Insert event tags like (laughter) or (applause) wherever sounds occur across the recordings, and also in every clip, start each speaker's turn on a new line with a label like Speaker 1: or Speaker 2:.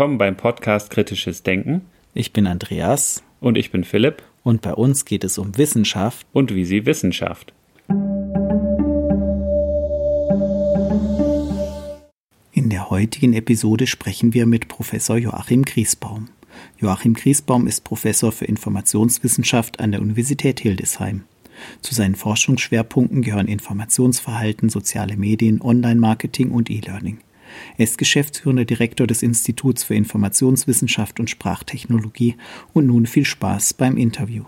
Speaker 1: Willkommen beim Podcast Kritisches Denken.
Speaker 2: Ich bin Andreas.
Speaker 1: Und ich bin Philipp.
Speaker 2: Und bei uns geht es um Wissenschaft.
Speaker 1: Und wie sie Wissenschaft.
Speaker 2: In der heutigen Episode sprechen wir mit Professor Joachim Griesbaum. Joachim Griesbaum ist Professor für Informationswissenschaft an der Universität Hildesheim. Zu seinen Forschungsschwerpunkten gehören Informationsverhalten, soziale Medien, Online-Marketing und E-Learning. Er ist geschäftsführender Direktor des Instituts für Informationswissenschaft und Sprachtechnologie und nun viel Spaß beim Interview.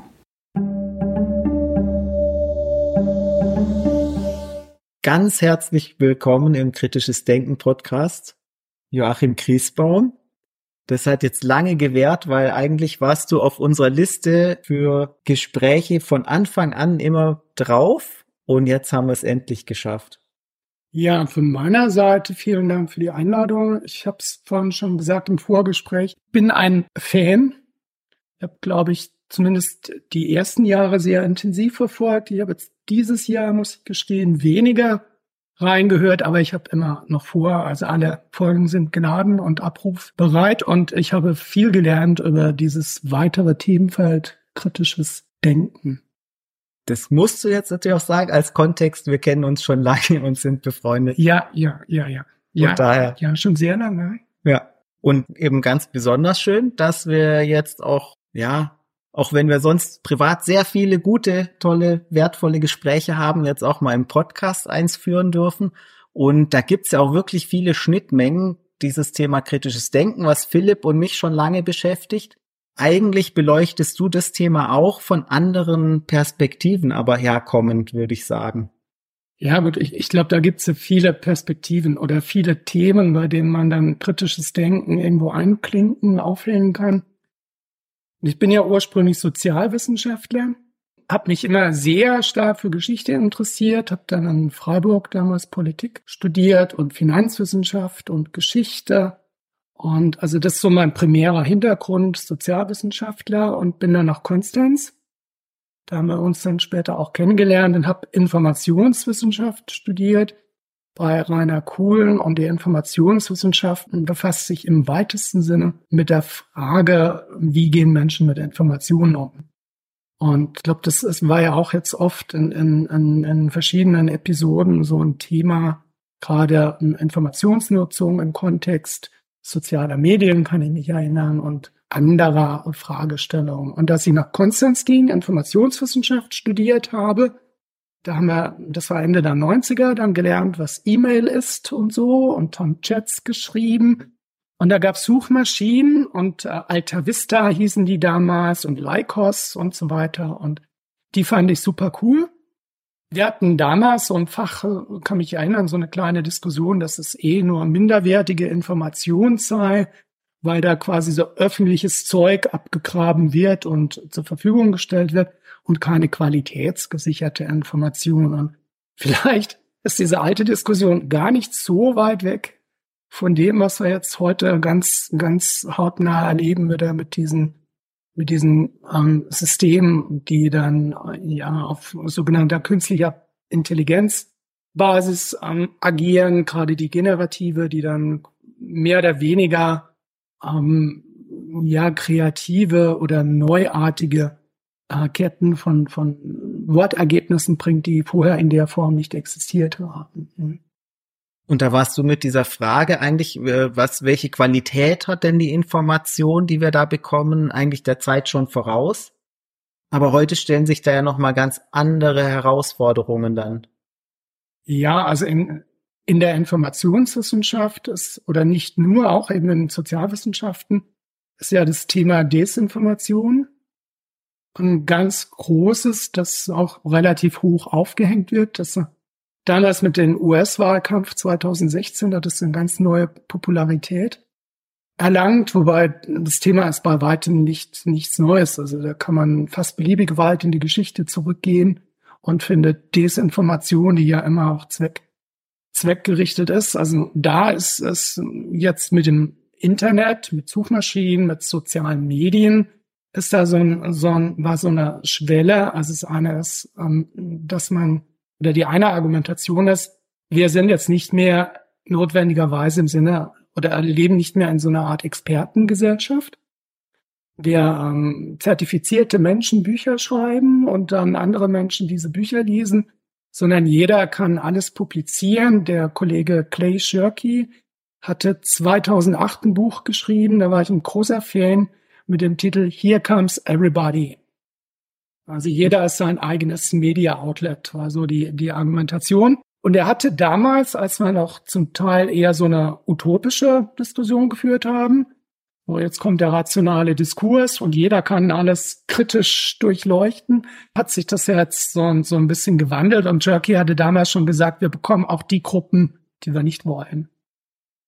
Speaker 2: Ganz herzlich willkommen im Kritisches Denken Podcast, Joachim Griesbaum. Das hat jetzt lange gewährt, weil eigentlich warst du auf unserer Liste für Gespräche von Anfang an immer drauf und jetzt haben wir es endlich geschafft.
Speaker 3: Ja, von meiner Seite vielen Dank für die Einladung. Ich habe es vorhin schon gesagt im Vorgespräch. Bin ein Fan. Ich habe, glaube ich, zumindest die ersten Jahre sehr intensiv verfolgt. Ich habe jetzt dieses Jahr, muss ich gestehen, weniger reingehört, aber ich habe immer noch vor, also alle Folgen sind geladen und abrufbereit und ich habe viel gelernt über dieses weitere Themenfeld kritisches Denken
Speaker 2: das musst du jetzt natürlich auch sagen als Kontext. Wir kennen uns schon (laughs) lange und sind befreundet.
Speaker 3: Ja, ja, ja, ja. Ja,
Speaker 2: daher,
Speaker 3: ja, schon sehr lange.
Speaker 2: Ja. Und eben ganz besonders schön, dass wir jetzt auch, ja, auch wenn wir sonst privat sehr viele gute, tolle, wertvolle Gespräche haben, jetzt auch mal im Podcast eins führen dürfen. Und da gibt's ja auch wirklich viele Schnittmengen, dieses Thema kritisches Denken, was Philipp und mich schon lange beschäftigt eigentlich beleuchtest du das Thema auch von anderen Perspektiven, aber herkommend, würde ich sagen.
Speaker 3: Ja, gut, ich, ich glaube, da gibt es viele Perspektiven oder viele Themen, bei denen man dann kritisches Denken irgendwo einklinken, aufhängen kann. Ich bin ja ursprünglich Sozialwissenschaftler, habe mich immer sehr stark für Geschichte interessiert, habe dann in Freiburg damals Politik studiert und Finanzwissenschaft und Geschichte und also das ist so mein primärer Hintergrund, Sozialwissenschaftler und bin dann nach Konstanz. Da haben wir uns dann später auch kennengelernt und habe Informationswissenschaft studiert bei Rainer Kohlen und die Informationswissenschaften befasst sich im weitesten Sinne mit der Frage, wie gehen Menschen mit Informationen um. Und ich glaube, das ist, war ja auch jetzt oft in, in, in, in verschiedenen Episoden so ein Thema, gerade Informationsnutzung im Kontext sozialer Medien, kann ich mich erinnern, und anderer Fragestellungen. Und dass ich nach Konstanz ging, Informationswissenschaft studiert habe, da haben wir, das war Ende der 90er, dann gelernt, was E-Mail ist und so und haben Chats geschrieben. Und da gab es Suchmaschinen und äh, Alta Vista hießen die damals und Lycos und so weiter. Und die fand ich super cool. Wir hatten damals so ein Fach, kann mich erinnern, so eine kleine Diskussion, dass es eh nur minderwertige Information sei, weil da quasi so öffentliches Zeug abgegraben wird und zur Verfügung gestellt wird und keine qualitätsgesicherte Information. Und vielleicht ist diese alte Diskussion gar nicht so weit weg von dem, was wir jetzt heute ganz, ganz hautnah erleben wieder mit diesen mit diesen ähm, Systemen, die dann ja auf sogenannter künstlicher Intelligenzbasis ähm, agieren, gerade die generative, die dann mehr oder weniger ähm, ja kreative oder neuartige äh, Ketten von von Wortergebnissen bringt, die vorher in der Form nicht existiert haben.
Speaker 2: Und da warst du mit dieser Frage eigentlich, äh, was, welche Qualität hat denn die Information, die wir da bekommen, eigentlich der Zeit schon voraus? Aber heute stellen sich da ja nochmal ganz andere Herausforderungen dann.
Speaker 3: Ja, also in, in der Informationswissenschaft ist, oder nicht nur, auch eben in den Sozialwissenschaften, ist ja das Thema Desinformation ein ganz großes, das auch relativ hoch aufgehängt wird. Das Damals mit dem US-Wahlkampf 2016 hat es eine ganz neue Popularität erlangt, wobei das Thema ist bei weitem nicht, nichts Neues. Also da kann man fast beliebig weit in die Geschichte zurückgehen und findet Desinformation, die ja immer auch Zweck, zweckgerichtet ist. Also da ist es jetzt mit dem Internet, mit Suchmaschinen, mit sozialen Medien, ist da so ein, so ein, war so eine Schwelle. Also das eine ist, ähm, dass man oder die eine Argumentation ist, wir sind jetzt nicht mehr notwendigerweise im Sinne oder leben nicht mehr in so einer Art Expertengesellschaft, der ähm, zertifizierte Menschen Bücher schreiben und dann andere Menschen diese Bücher lesen, sondern jeder kann alles publizieren. Der Kollege Clay Shirky hatte 2008 ein Buch geschrieben, da war ich ein großer Fan mit dem Titel Here Comes Everybody. Also jeder ist sein eigenes Media Outlet, war so die, die Argumentation. Und er hatte damals, als wir noch zum Teil eher so eine utopische Diskussion geführt haben, wo jetzt kommt der rationale Diskurs und jeder kann alles kritisch durchleuchten, hat sich das jetzt so, so ein bisschen gewandelt. Und Jerky hatte damals schon gesagt, wir bekommen auch die Gruppen, die wir nicht wollen.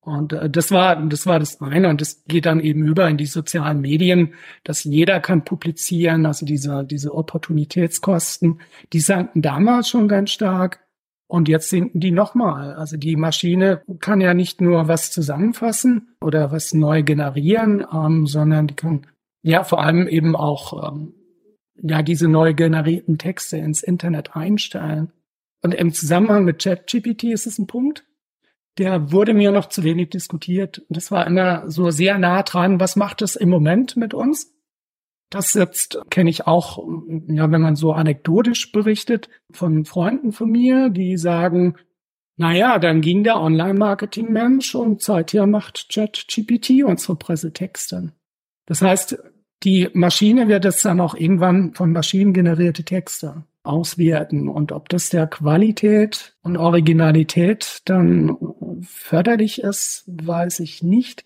Speaker 3: Und äh, das war das war das eine und das geht dann eben über in die sozialen Medien, dass jeder kann publizieren, also diese diese Opportunitätskosten, die sanken damals schon ganz stark und jetzt sinken die nochmal. Also die Maschine kann ja nicht nur was zusammenfassen oder was neu generieren, ähm, sondern die kann ja vor allem eben auch ähm, ja diese neu generierten Texte ins Internet einstellen. Und im Zusammenhang mit ChatGPT ist es ein Punkt, der wurde mir noch zu wenig diskutiert. Das war immer so sehr nah dran. Was macht es im Moment mit uns? Das jetzt kenne ich auch, ja, wenn man so anekdotisch berichtet von Freunden von mir, die sagen, naja, dann ging der Online-Marketing-Mensch und seither macht ChatGPT unsere Pressetexte. Das heißt, die Maschine wird es dann auch irgendwann von Maschinen generierte Texte auswerten. Und ob das der Qualität und Originalität dann förderlich ist, weiß ich nicht.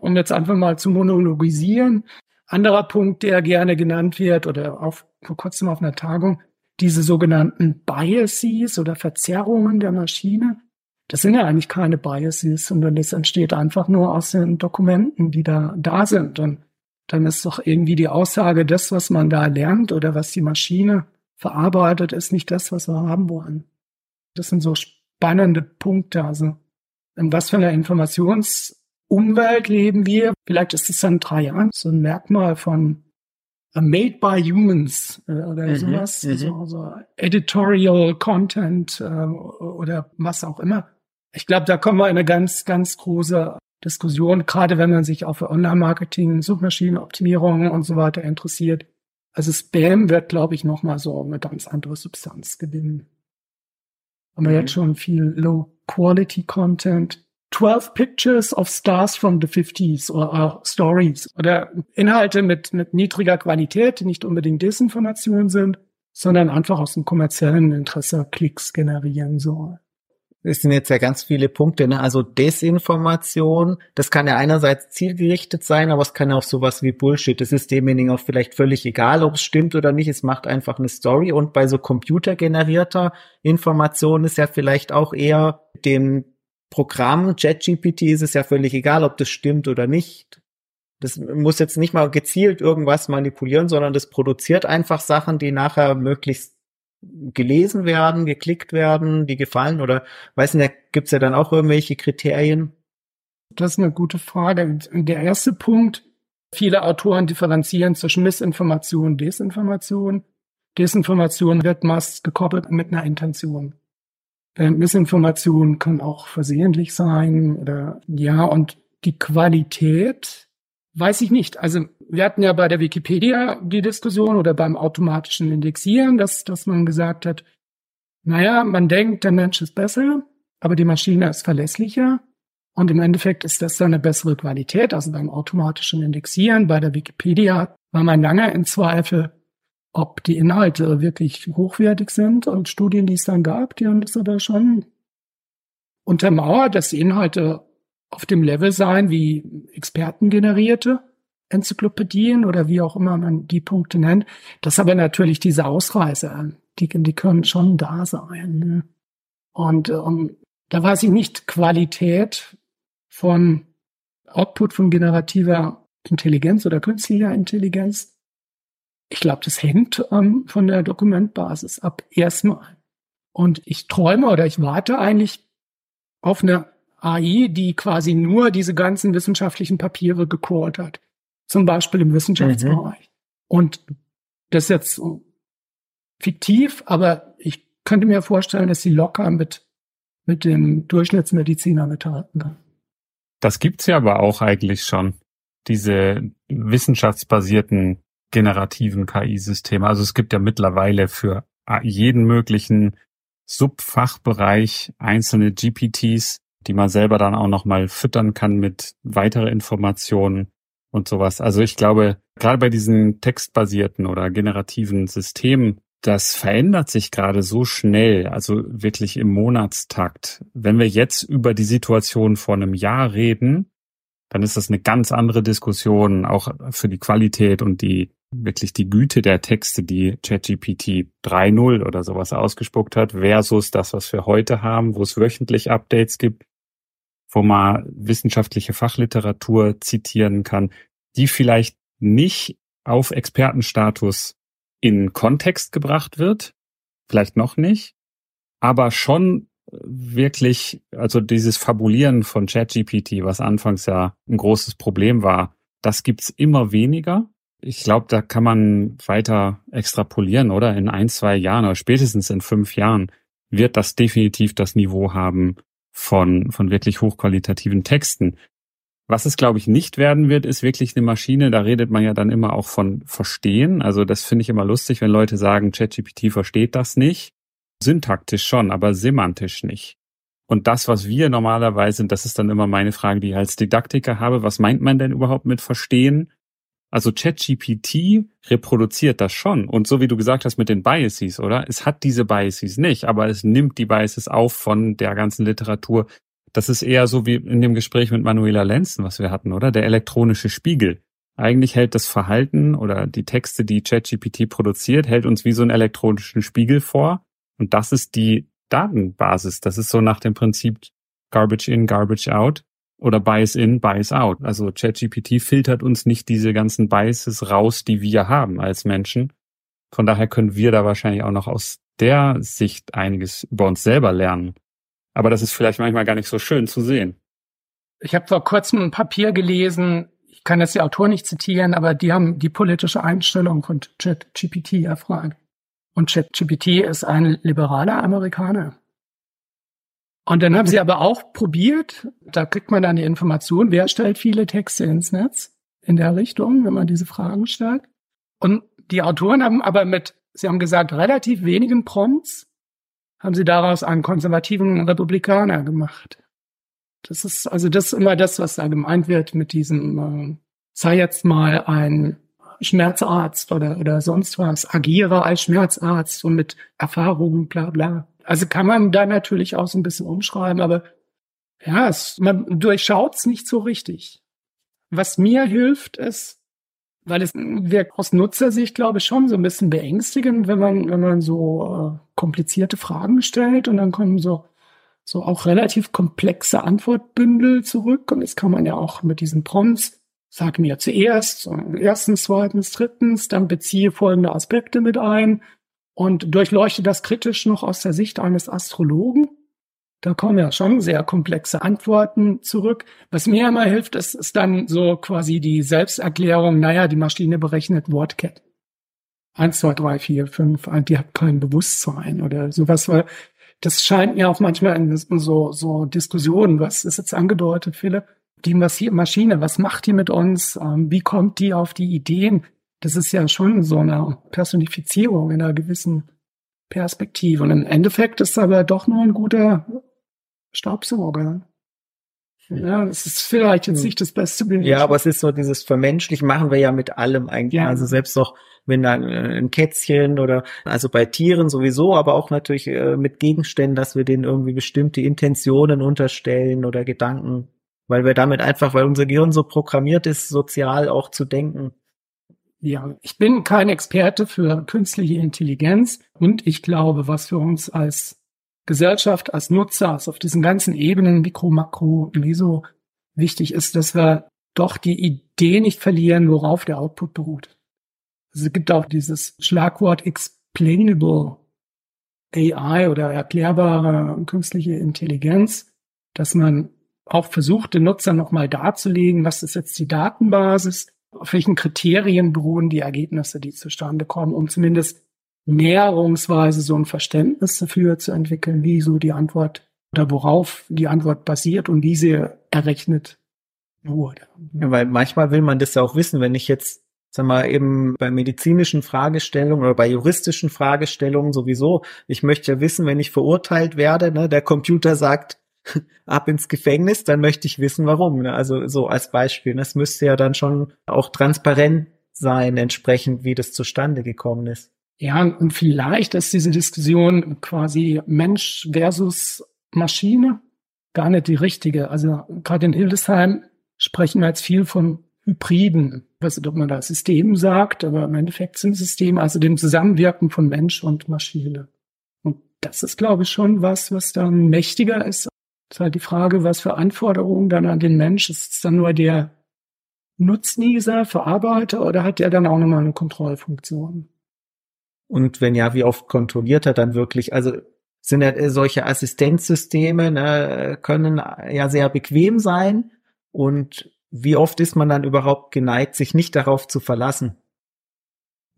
Speaker 3: Um jetzt einfach mal zu monologisieren. Anderer Punkt, der gerne genannt wird oder auf, vor kurzem auf einer Tagung, diese sogenannten Biases oder Verzerrungen der Maschine. Das sind ja eigentlich keine Biases, sondern das entsteht einfach nur aus den Dokumenten, die da, da sind. Und dann ist doch irgendwie die Aussage, das, was man da lernt oder was die Maschine verarbeitet, ist nicht das, was wir haben wollen. Das sind so spannende Punkte. Also in was für einer Informationsumwelt leben wir? Vielleicht ist es dann drei Jahren so ein Merkmal von Made by Humans äh, oder mhm, sowas, mhm. so, so Editorial Content äh, oder was auch immer. Ich glaube, da kommen wir in eine ganz, ganz große Diskussion, gerade wenn man sich auch für Online-Marketing, Suchmaschinenoptimierung und so weiter interessiert. Also Spam wird, glaube ich, nochmal so eine ganz andere Substanz gewinnen. Haben wir mhm. jetzt schon viel Low-Quality-Content. 12 Pictures of Stars from the 50s oder Stories oder Inhalte mit, mit niedriger Qualität, die nicht unbedingt Desinformation sind, sondern einfach aus dem kommerziellen Interesse Klicks generieren sollen
Speaker 2: es sind jetzt ja ganz viele Punkte, ne? Also Desinformation, das kann ja einerseits zielgerichtet sein, aber es kann auch sowas wie Bullshit. Das ist demjenigen auch vielleicht völlig egal, ob es stimmt oder nicht. Es macht einfach eine Story. Und bei so computergenerierter Information ist ja vielleicht auch eher dem Programm ChatGPT ist es ja völlig egal, ob das stimmt oder nicht. Das muss jetzt nicht mal gezielt irgendwas manipulieren, sondern das produziert einfach Sachen, die nachher möglichst gelesen werden, geklickt werden, die gefallen oder weiß nicht, gibt's ja dann auch irgendwelche Kriterien?
Speaker 3: Das ist eine gute Frage. Der erste Punkt, viele Autoren differenzieren zwischen Missinformation und Desinformation. Desinformation wird meist gekoppelt mit einer Intention. Missinformation kann auch versehentlich sein oder ja, und die Qualität weiß ich nicht. Also wir hatten ja bei der Wikipedia die Diskussion oder beim automatischen Indexieren, dass, dass man gesagt hat, naja, man denkt, der Mensch ist besser, aber die Maschine ist verlässlicher. Und im Endeffekt ist das dann eine bessere Qualität. Also beim automatischen Indexieren bei der Wikipedia war man lange in Zweifel, ob die Inhalte wirklich hochwertig sind. Und Studien, die es dann gab, die haben das aber schon untermauert, dass die Inhalte auf dem Level sein wie expertengenerierte. Enzyklopädien oder wie auch immer man die Punkte nennt. Das aber natürlich diese Ausreißer, die, die können schon da sein. Ne? Und ähm, da weiß ich nicht Qualität von Output von generativer Intelligenz oder künstlicher Intelligenz. Ich glaube, das hängt ähm, von der Dokumentbasis ab erstmal. Und ich träume oder ich warte eigentlich auf eine AI, die quasi nur diese ganzen wissenschaftlichen Papiere gecallt hat zum Beispiel im Wissenschaftsbereich. Mhm. Und das ist jetzt fiktiv, aber ich könnte mir vorstellen, dass sie locker mit, mit dem Durchschnittsmediziner mithalten kann.
Speaker 1: Das gibt's ja aber auch eigentlich schon. Diese wissenschaftsbasierten generativen KI-Systeme. Also es gibt ja mittlerweile für jeden möglichen Subfachbereich einzelne GPTs, die man selber dann auch nochmal füttern kann mit weitere Informationen und sowas. Also ich glaube, gerade bei diesen textbasierten oder generativen Systemen, das verändert sich gerade so schnell, also wirklich im Monatstakt. Wenn wir jetzt über die Situation vor einem Jahr reden, dann ist das eine ganz andere Diskussion, auch für die Qualität und die wirklich die Güte der Texte, die ChatGPT 3.0 oder sowas ausgespuckt hat, versus das, was wir heute haben, wo es wöchentlich Updates gibt, wo man wissenschaftliche Fachliteratur zitieren kann, die vielleicht nicht auf Expertenstatus in Kontext gebracht wird, vielleicht noch nicht, aber schon wirklich, also dieses Fabulieren von ChatGPT, was anfangs ja ein großes Problem war, das gibt's immer weniger. Ich glaube, da kann man weiter extrapolieren, oder? In ein, zwei Jahren oder spätestens in fünf Jahren wird das definitiv das Niveau haben von, von wirklich hochqualitativen Texten. Was es, glaube ich, nicht werden wird, ist wirklich eine Maschine. Da redet man ja dann immer auch von Verstehen. Also das finde ich immer lustig, wenn Leute sagen, ChatGPT versteht das nicht. Syntaktisch schon, aber semantisch nicht. Und das, was wir normalerweise, das ist dann immer meine Frage, die ich als Didaktiker habe, was meint man denn überhaupt mit Verstehen? Also ChatGPT reproduziert das schon. Und so wie du gesagt hast mit den Biases, oder? Es hat diese Biases nicht, aber es nimmt die Biases auf von der ganzen Literatur. Das ist eher so wie in dem Gespräch mit Manuela Lenzen, was wir hatten, oder? Der elektronische Spiegel. Eigentlich hält das Verhalten oder die Texte, die ChatGPT produziert, hält uns wie so einen elektronischen Spiegel vor. Und das ist die Datenbasis. Das ist so nach dem Prinzip Garbage in, Garbage out oder Bias in, Bias out. Also ChatGPT filtert uns nicht diese ganzen Biases raus, die wir haben als Menschen. Von daher können wir da wahrscheinlich auch noch aus der Sicht einiges über uns selber lernen. Aber das ist vielleicht manchmal gar nicht so schön zu sehen.
Speaker 3: Ich habe vor kurzem ein Papier gelesen, ich kann jetzt die Autor nicht zitieren, aber die haben die politische Einstellung von ChatGPT erfragt. Und ChatGPT ist ein liberaler Amerikaner. Und dann haben sie aber auch probiert, da kriegt man dann die Information, wer stellt viele Texte ins Netz in der Richtung, wenn man diese Fragen stellt. Und die Autoren haben aber mit, sie haben gesagt, relativ wenigen Prompts haben sie daraus einen konservativen Republikaner gemacht. Das ist also das ist immer das, was da gemeint wird mit diesem, äh, sei jetzt mal ein Schmerzarzt oder, oder sonst was, agiere als Schmerzarzt und mit Erfahrungen, bla bla. Also kann man da natürlich auch so ein bisschen umschreiben, aber ja, es, man durchschaut es nicht so richtig. Was mir hilft, ist, weil es wirkt aus Nutzersicht, glaube ich, schon so ein bisschen beängstigend, wenn man, wenn man so äh, komplizierte Fragen stellt und dann kommen so, so auch relativ komplexe Antwortbündel zurück. Und das kann man ja auch mit diesen Prompts, sag mir zuerst, erstens, zweitens, drittens, dann beziehe folgende Aspekte mit ein, und durchleuchte das kritisch noch aus der Sicht eines Astrologen. Da kommen ja schon sehr komplexe Antworten zurück. Was mir immer hilft, ist, ist dann so quasi die Selbsterklärung, naja, die Maschine berechnet Wortketten. Eins, zwei, drei, vier, fünf, die hat kein Bewusstsein oder sowas, weil das scheint mir auch manchmal in so, so Diskussionen, was ist jetzt angedeutet, Philipp, die Maschine, was macht die mit uns? Ähm, wie kommt die auf die Ideen? Das ist ja schon so eine Personifizierung in einer gewissen Perspektive. Und im Endeffekt ist aber doch nur ein guter Staubsauger. Ja, das ist vielleicht jetzt nicht das beste Bild.
Speaker 2: Ja, aber es ist so dieses Vermenschlich machen wir ja mit allem eigentlich. Ja. Also selbst doch, wenn dann äh, ein Kätzchen oder also bei Tieren sowieso, aber auch natürlich äh, mit Gegenständen, dass wir denen irgendwie bestimmte Intentionen unterstellen oder Gedanken, weil wir damit einfach, weil unser Gehirn so programmiert ist, sozial auch zu denken,
Speaker 3: ja, ich bin kein Experte für künstliche Intelligenz und ich glaube, was für uns als Gesellschaft, als Nutzer, also auf diesen ganzen Ebenen, Mikro, Makro, Meso, wichtig ist, dass wir doch die Idee nicht verlieren, worauf der Output beruht. Also es gibt auch dieses Schlagwort explainable AI oder erklärbare künstliche Intelligenz, dass man auch versucht, den Nutzer nochmal darzulegen, was ist jetzt die Datenbasis, auf welchen Kriterien beruhen die Ergebnisse, die zustande kommen, um zumindest näherungsweise so ein Verständnis dafür zu entwickeln, wie so die Antwort oder worauf die Antwort basiert und wie sie errechnet
Speaker 2: wurde. Ja, weil manchmal will man das ja auch wissen, wenn ich jetzt sag mal, eben bei medizinischen Fragestellungen oder bei juristischen Fragestellungen sowieso. Ich möchte ja wissen, wenn ich verurteilt werde, ne, der Computer sagt, (laughs) ab ins Gefängnis, dann möchte ich wissen, warum. Ne? Also so als Beispiel. Das müsste ja dann schon auch transparent sein, entsprechend, wie das zustande gekommen ist.
Speaker 3: Ja, und vielleicht ist diese Diskussion quasi Mensch versus Maschine gar nicht die richtige. Also gerade in Hildesheim sprechen wir jetzt viel von Hybriden. Ich weiß nicht, ob man da System sagt, aber im Endeffekt sind Systeme, also dem Zusammenwirken von Mensch und Maschine. Und das ist, glaube ich, schon was, was dann mächtiger ist. Ist halt die Frage, was für Anforderungen dann an den Mensch. Ist es dann nur der Nutznießer, Verarbeiter oder hat der dann auch nochmal eine Kontrollfunktion?
Speaker 2: Und wenn ja, wie oft kontrolliert er dann wirklich? Also sind ja solche Assistenzsysteme, ne, können ja sehr bequem sein. Und wie oft ist man dann überhaupt geneigt, sich nicht darauf zu verlassen?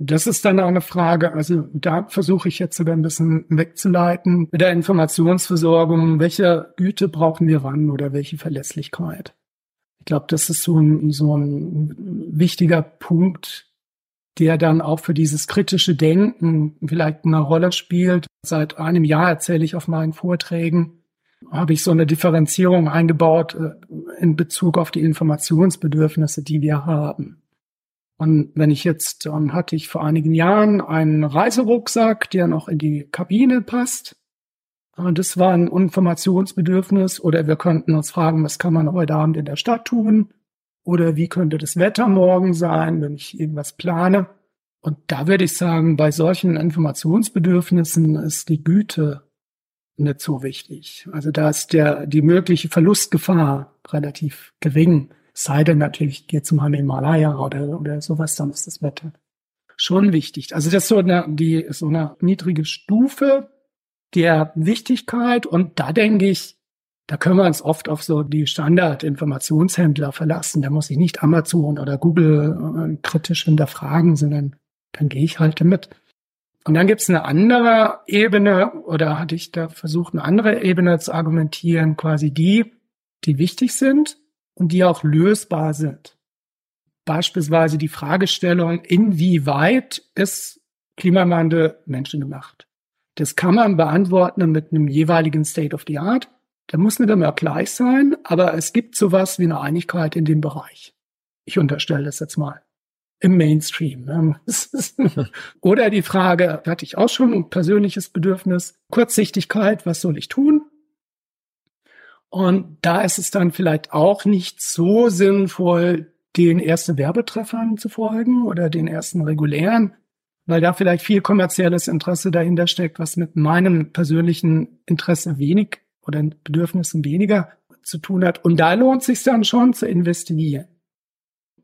Speaker 3: Das ist dann auch eine Frage. Also da versuche ich jetzt sogar ein bisschen wegzuleiten mit der Informationsversorgung. Welche Güte brauchen wir wann oder welche Verlässlichkeit? Ich glaube, das ist so ein, so ein wichtiger Punkt, der dann auch für dieses kritische Denken vielleicht eine Rolle spielt. Seit einem Jahr erzähle ich auf meinen Vorträgen, habe ich so eine Differenzierung eingebaut äh, in Bezug auf die Informationsbedürfnisse, die wir haben. Und wenn ich jetzt, dann hatte ich vor einigen Jahren einen Reiserucksack, der noch in die Kabine passt. Und das war ein Informationsbedürfnis. Oder wir könnten uns fragen, was kann man heute Abend in der Stadt tun? Oder wie könnte das Wetter morgen sein, wenn ich irgendwas plane? Und da würde ich sagen, bei solchen Informationsbedürfnissen ist die Güte nicht so wichtig. Also da ist der, die mögliche Verlustgefahr relativ gering. Sei denn natürlich, geht zum Himalaya oder, oder sowas, dann ist das Wetter schon wichtig. Also das ist so eine, die, so eine niedrige Stufe der Wichtigkeit. Und da denke ich, da können wir uns oft auf so die Standard-Informationshändler verlassen. Da muss ich nicht Amazon oder Google äh, kritisch hinterfragen, sondern dann gehe ich halt damit. Und dann gibt es eine andere Ebene, oder hatte ich da versucht, eine andere Ebene zu argumentieren, quasi die, die wichtig sind und die auch lösbar sind. Beispielsweise die Fragestellung, inwieweit ist Klimawandel menschengemacht? Das kann man beantworten mit einem jeweiligen State of the Art. Da muss nicht immer gleich sein, aber es gibt sowas wie eine Einigkeit in dem Bereich. Ich unterstelle das jetzt mal im Mainstream. Ne? (laughs) (laughs) Oder die Frage, hatte ich auch schon, ein persönliches Bedürfnis, Kurzsichtigkeit, was soll ich tun? Und da ist es dann vielleicht auch nicht so sinnvoll, den ersten Werbetreffern zu folgen oder den ersten regulären, weil da vielleicht viel kommerzielles Interesse dahinter steckt, was mit meinem persönlichen Interesse wenig oder Bedürfnissen weniger zu tun hat. Und da lohnt es sich dann schon zu investigieren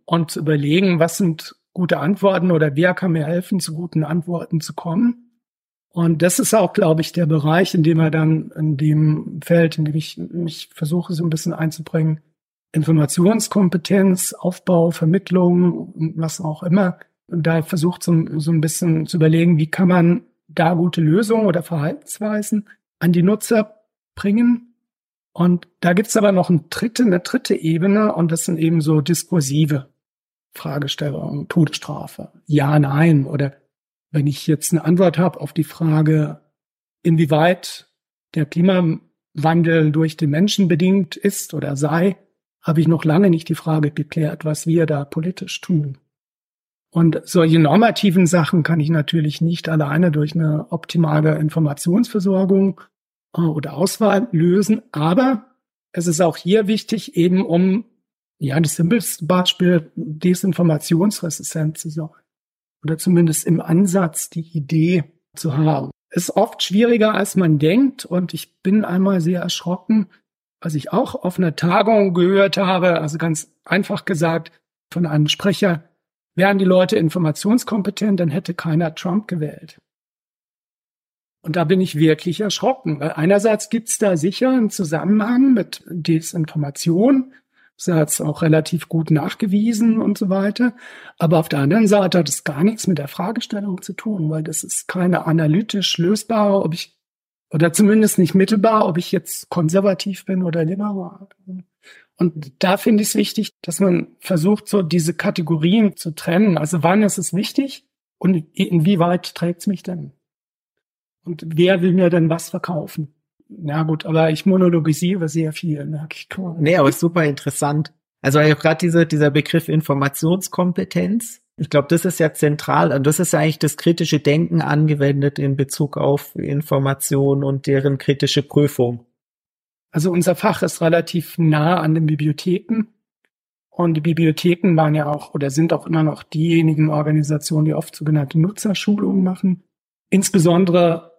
Speaker 3: und zu überlegen, was sind gute Antworten oder wer kann mir helfen, zu guten Antworten zu kommen. Und das ist auch, glaube ich, der Bereich, in dem er dann in dem Feld, in dem ich mich versuche, so ein bisschen einzubringen, Informationskompetenz, Aufbau, Vermittlung, was auch immer. Da versucht so, so ein bisschen zu überlegen, wie kann man da gute Lösungen oder Verhaltensweisen an die Nutzer bringen. Und da gibt's aber noch eine dritte, eine dritte Ebene und das sind eben so diskursive Fragestellung, Todesstrafe, ja, nein. Oder wenn ich jetzt eine Antwort habe auf die Frage, inwieweit der Klimawandel durch den Menschen bedingt ist oder sei, habe ich noch lange nicht die Frage geklärt, was wir da politisch tun. Und solche normativen Sachen kann ich natürlich nicht alleine durch eine optimale Informationsversorgung äh, oder Auswahl lösen. Aber es ist auch hier wichtig, eben um ja, das simpelste Beispiel, desinformationsresistent zu sein. Oder zumindest im Ansatz die Idee zu haben. Ist oft schwieriger, als man denkt. Und ich bin einmal sehr erschrocken, was ich auch auf einer Tagung gehört habe. Also ganz einfach gesagt von einem Sprecher, wären die Leute informationskompetent, dann hätte keiner Trump gewählt. Und da bin ich wirklich erschrocken, weil einerseits gibt es da sicher einen Zusammenhang mit Desinformation, ja jetzt auch relativ gut nachgewiesen und so weiter. Aber auf der anderen Seite hat es gar nichts mit der Fragestellung zu tun, weil das ist keine analytisch lösbare, ob ich, oder zumindest nicht mittelbar, ob ich jetzt konservativ bin oder liberal. Und da finde ich es wichtig, dass man versucht, so diese Kategorien zu trennen. Also wann ist es wichtig und inwieweit trägt es mich denn? Und wer will mir denn was verkaufen? Na gut, aber ich monologisiere sehr viel, merke ich.
Speaker 2: Cool. Nee, aber super interessant. Also gerade diese, dieser Begriff Informationskompetenz, ich glaube, das ist ja zentral und das ist ja eigentlich das kritische Denken angewendet in Bezug auf Information und deren kritische Prüfung.
Speaker 3: Also unser Fach ist relativ nah an den Bibliotheken. Und die Bibliotheken waren ja auch oder sind auch immer noch diejenigen Organisationen, die oft sogenannte Nutzerschulungen machen. Insbesondere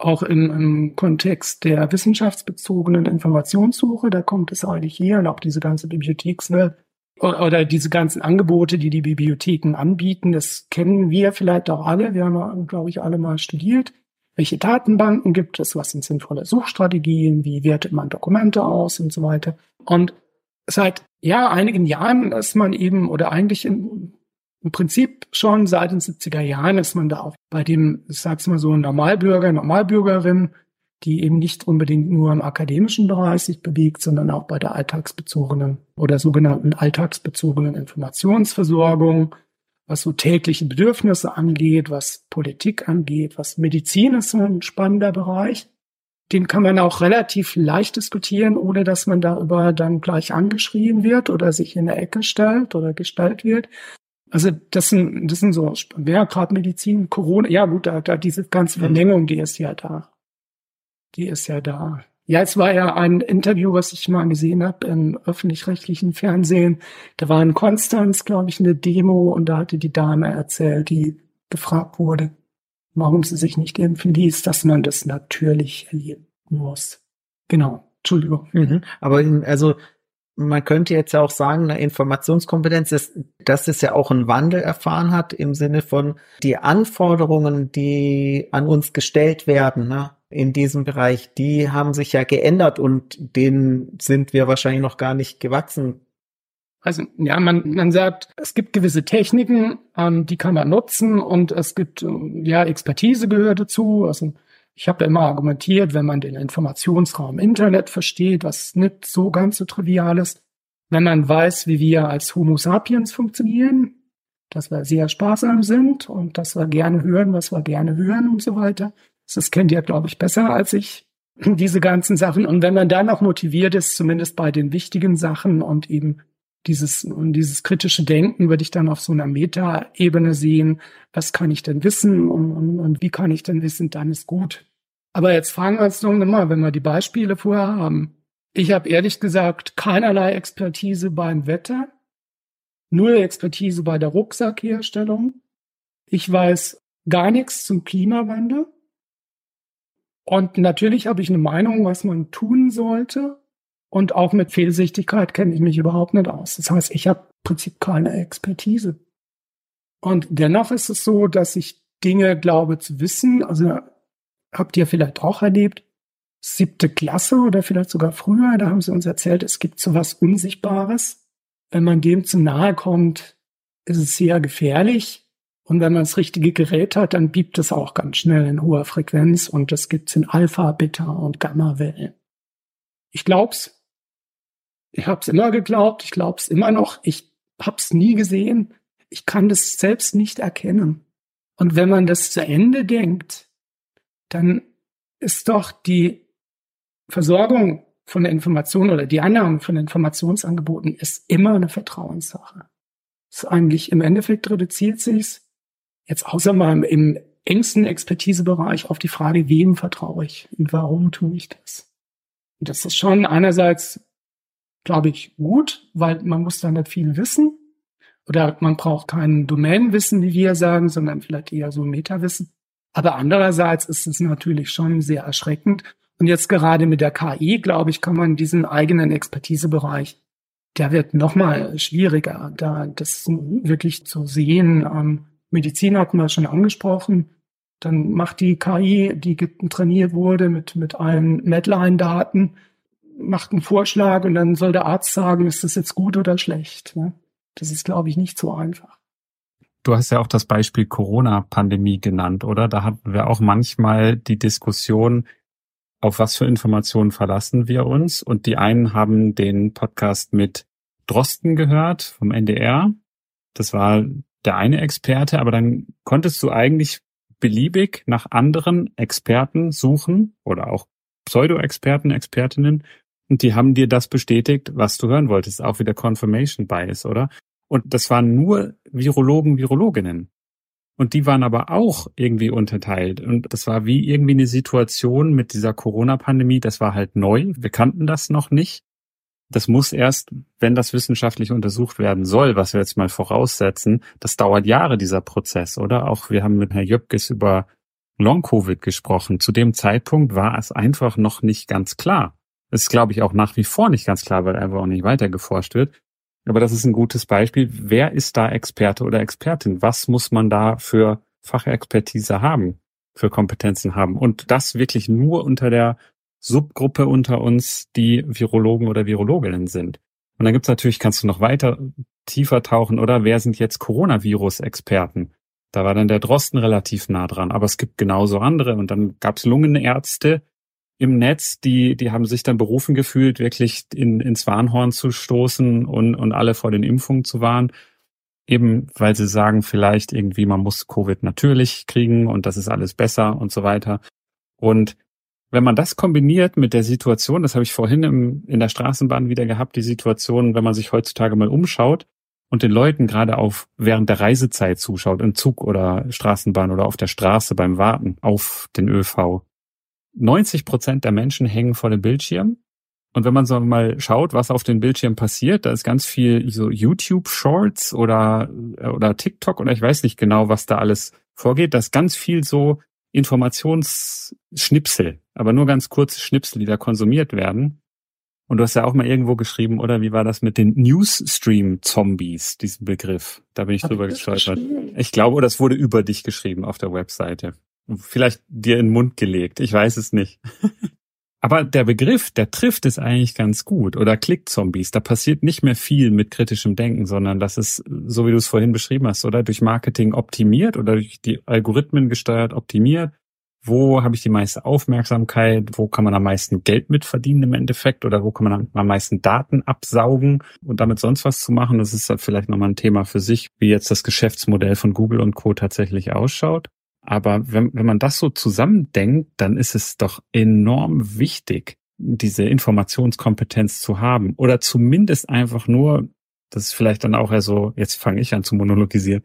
Speaker 3: auch im, im Kontext der wissenschaftsbezogenen Informationssuche. Da kommt es eigentlich hier und auch diese ganze Bibliothekswelt oder diese ganzen Angebote, die die Bibliotheken anbieten. Das kennen wir vielleicht auch alle. Wir haben, glaube ich, alle mal studiert. Welche Datenbanken gibt es? Was sind sinnvolle Suchstrategien? Wie wertet man Dokumente aus und so weiter? Und seit ja einigen Jahren ist man eben oder eigentlich im, im Prinzip schon seit den 70er Jahren ist man da auch bei dem, ich sag's mal so, Normalbürger, Normalbürgerin, die eben nicht unbedingt nur im akademischen Bereich sich bewegt, sondern auch bei der alltagsbezogenen oder sogenannten alltagsbezogenen Informationsversorgung, was so tägliche Bedürfnisse angeht, was Politik angeht, was Medizin ist ein spannender Bereich. Den kann man auch relativ leicht diskutieren, ohne dass man darüber dann gleich angeschrien wird oder sich in der Ecke stellt oder gestellt wird. Also das sind, das sind so, wer gerade Medizin, Corona, ja gut, da, da diese ganze mhm. Vermengung, die ist ja da. Die ist ja da. Ja, es war ja ein Interview, was ich mal gesehen habe im öffentlich-rechtlichen Fernsehen. Da war in Konstanz, glaube ich, eine Demo und da hatte die Dame erzählt, die gefragt wurde, warum sie sich nicht impfen ließ, dass man das natürlich erleben muss. Genau. Entschuldigung.
Speaker 2: Mhm. Aber also man könnte jetzt ja auch sagen, eine Informationskompetenz ist, dass es ja auch einen Wandel erfahren hat im Sinne von die Anforderungen, die an uns gestellt werden, ne, in diesem Bereich, die haben sich ja geändert und denen sind wir wahrscheinlich noch gar nicht gewachsen.
Speaker 3: Also ja, man, man sagt, es gibt gewisse Techniken, ähm, die kann man nutzen und es gibt, ja, Expertise gehört dazu. Also ich habe immer argumentiert, wenn man den Informationsraum Internet versteht, was nicht so ganz so trivial ist, wenn man weiß, wie wir als Homo sapiens funktionieren, dass wir sehr sparsam sind und dass wir gerne hören, was wir gerne hören und so weiter. Das kennt ihr, glaube ich, besser als ich, (laughs) diese ganzen Sachen. Und wenn man dann auch motiviert ist, zumindest bei den wichtigen Sachen und eben dieses, und dieses kritische Denken würde ich dann auf so einer Meta-Ebene sehen. Was kann ich denn wissen und, und, und wie kann ich denn wissen, dann ist gut. Aber jetzt fragen wir uns nochmal, wenn wir die Beispiele vorher haben. Ich habe ehrlich gesagt keinerlei Expertise beim Wetter, nur Expertise bei der Rucksackherstellung. Ich weiß gar nichts zum Klimawandel. Und natürlich habe ich eine Meinung, was man tun sollte. Und auch mit Fehlsichtigkeit kenne ich mich überhaupt nicht aus. Das heißt, ich habe im Prinzip keine Expertise. Und dennoch ist es so, dass ich Dinge glaube zu wissen. Also habt ihr vielleicht auch erlebt, siebte Klasse oder vielleicht sogar früher, da haben sie uns erzählt, es gibt so was Unsichtbares. Wenn man dem zu nahe kommt, ist es sehr gefährlich. Und wenn man das richtige Gerät hat, dann biebt es auch ganz schnell in hoher Frequenz und das gibt's in Alpha, Beta und Gamma-Wellen. Ich glaub's. Ich hab's immer geglaubt. Ich glaub's immer noch. Ich hab's nie gesehen. Ich kann das selbst nicht erkennen. Und wenn man das zu Ende denkt, dann ist doch die Versorgung von der Information oder die Annahme von Informationsangeboten ist immer eine Vertrauenssache. Ist eigentlich im Endeffekt reduziert sich's jetzt außer mal im engsten Expertisebereich auf die Frage, wem vertraue ich und warum tue ich das? Und das ist schon einerseits, glaube ich, gut, weil man muss da nicht viel wissen oder man braucht kein Domänenwissen, wie wir sagen, sondern vielleicht eher so Metawissen. Aber andererseits ist es natürlich schon sehr erschreckend. Und jetzt gerade mit der KI, glaube ich, kann man diesen eigenen Expertisebereich, der wird nochmal schwieriger, da das wirklich zu sehen. Ähm, Medizin hatten wir schon angesprochen. Dann macht die KI, die trainiert wurde mit, mit allen Medline-Daten, macht einen Vorschlag und dann soll der Arzt sagen, ist das jetzt gut oder schlecht. Ne? Das ist, glaube ich, nicht so einfach.
Speaker 1: Du hast ja auch das Beispiel Corona-Pandemie genannt, oder? Da hatten wir auch manchmal die Diskussion, auf was für Informationen verlassen wir uns. Und die einen haben den Podcast mit Drosten gehört vom NDR. Das war der eine Experte, aber dann konntest du eigentlich beliebig nach anderen Experten suchen oder auch Pseudo-Experten, Expertinnen. Und die haben dir das bestätigt, was du hören wolltest. Auch wieder Confirmation Bias, oder? Und das waren nur Virologen, Virologinnen. Und die waren aber auch irgendwie unterteilt. Und das war wie irgendwie eine Situation mit dieser Corona-Pandemie. Das war halt neu. Wir kannten das noch nicht. Das muss erst, wenn das wissenschaftlich untersucht werden soll, was wir jetzt mal voraussetzen, das dauert Jahre, dieser Prozess, oder? Auch wir haben mit Herrn Jöpkes über Long-Covid gesprochen. Zu dem Zeitpunkt war es einfach noch nicht ganz klar. Es ist, glaube ich, auch nach wie vor nicht ganz klar, weil einfach auch nicht weiter geforscht wird. Aber das ist ein gutes Beispiel. Wer ist da Experte oder Expertin? Was muss man da für Fachexpertise haben, für Kompetenzen haben? Und das wirklich nur unter der Subgruppe unter uns, die Virologen oder Virologinnen sind. Und dann gibt's natürlich, kannst du noch weiter tiefer tauchen, oder wer sind jetzt Coronavirus-Experten? Da war dann der Drosten relativ nah dran, aber es gibt genauso andere. Und dann gab's Lungenärzte, im Netz, die, die haben sich dann berufen gefühlt, wirklich in, ins Warnhorn zu stoßen und, und alle vor den Impfungen zu warnen. Eben, weil sie sagen, vielleicht irgendwie, man muss Covid natürlich kriegen und das ist alles besser und so weiter. Und wenn man das kombiniert mit der Situation, das habe ich vorhin im, in der Straßenbahn wieder gehabt, die Situation, wenn man sich heutzutage mal umschaut und den Leuten gerade auf während der Reisezeit zuschaut, im Zug oder Straßenbahn oder auf der Straße beim Warten auf den ÖV, 90 Prozent der Menschen hängen vor dem Bildschirm. Und wenn man so mal schaut, was auf dem Bildschirm passiert, da ist ganz viel so YouTube Shorts oder, oder TikTok oder ich weiß nicht genau, was da alles vorgeht. Da ist ganz viel so Informationsschnipsel, aber nur ganz kurze Schnipsel, die da konsumiert werden. Und du hast ja auch mal irgendwo geschrieben, oder wie war das mit den Newsstream-Zombies, diesen Begriff? Da bin ich Hab drüber gestolpert. Ich glaube, das wurde über dich geschrieben auf der Webseite vielleicht dir in den Mund gelegt. Ich weiß es nicht. (laughs) Aber der Begriff, der trifft es eigentlich ganz gut. Oder Klickzombies. Da passiert nicht mehr viel mit kritischem Denken, sondern das ist, so wie du es vorhin beschrieben hast, oder durch Marketing optimiert oder durch die Algorithmen gesteuert optimiert. Wo habe ich die meiste Aufmerksamkeit? Wo kann man am meisten Geld mit verdienen im Endeffekt? Oder wo kann man am meisten Daten absaugen und damit sonst was zu machen? Das ist halt vielleicht nochmal ein Thema für sich, wie jetzt das Geschäftsmodell von Google und Co. tatsächlich ausschaut. Aber wenn, wenn man das so zusammendenkt, dann ist es doch enorm wichtig, diese Informationskompetenz zu haben. Oder zumindest einfach nur, das ist vielleicht dann auch eher so, jetzt fange ich an zu monologisieren,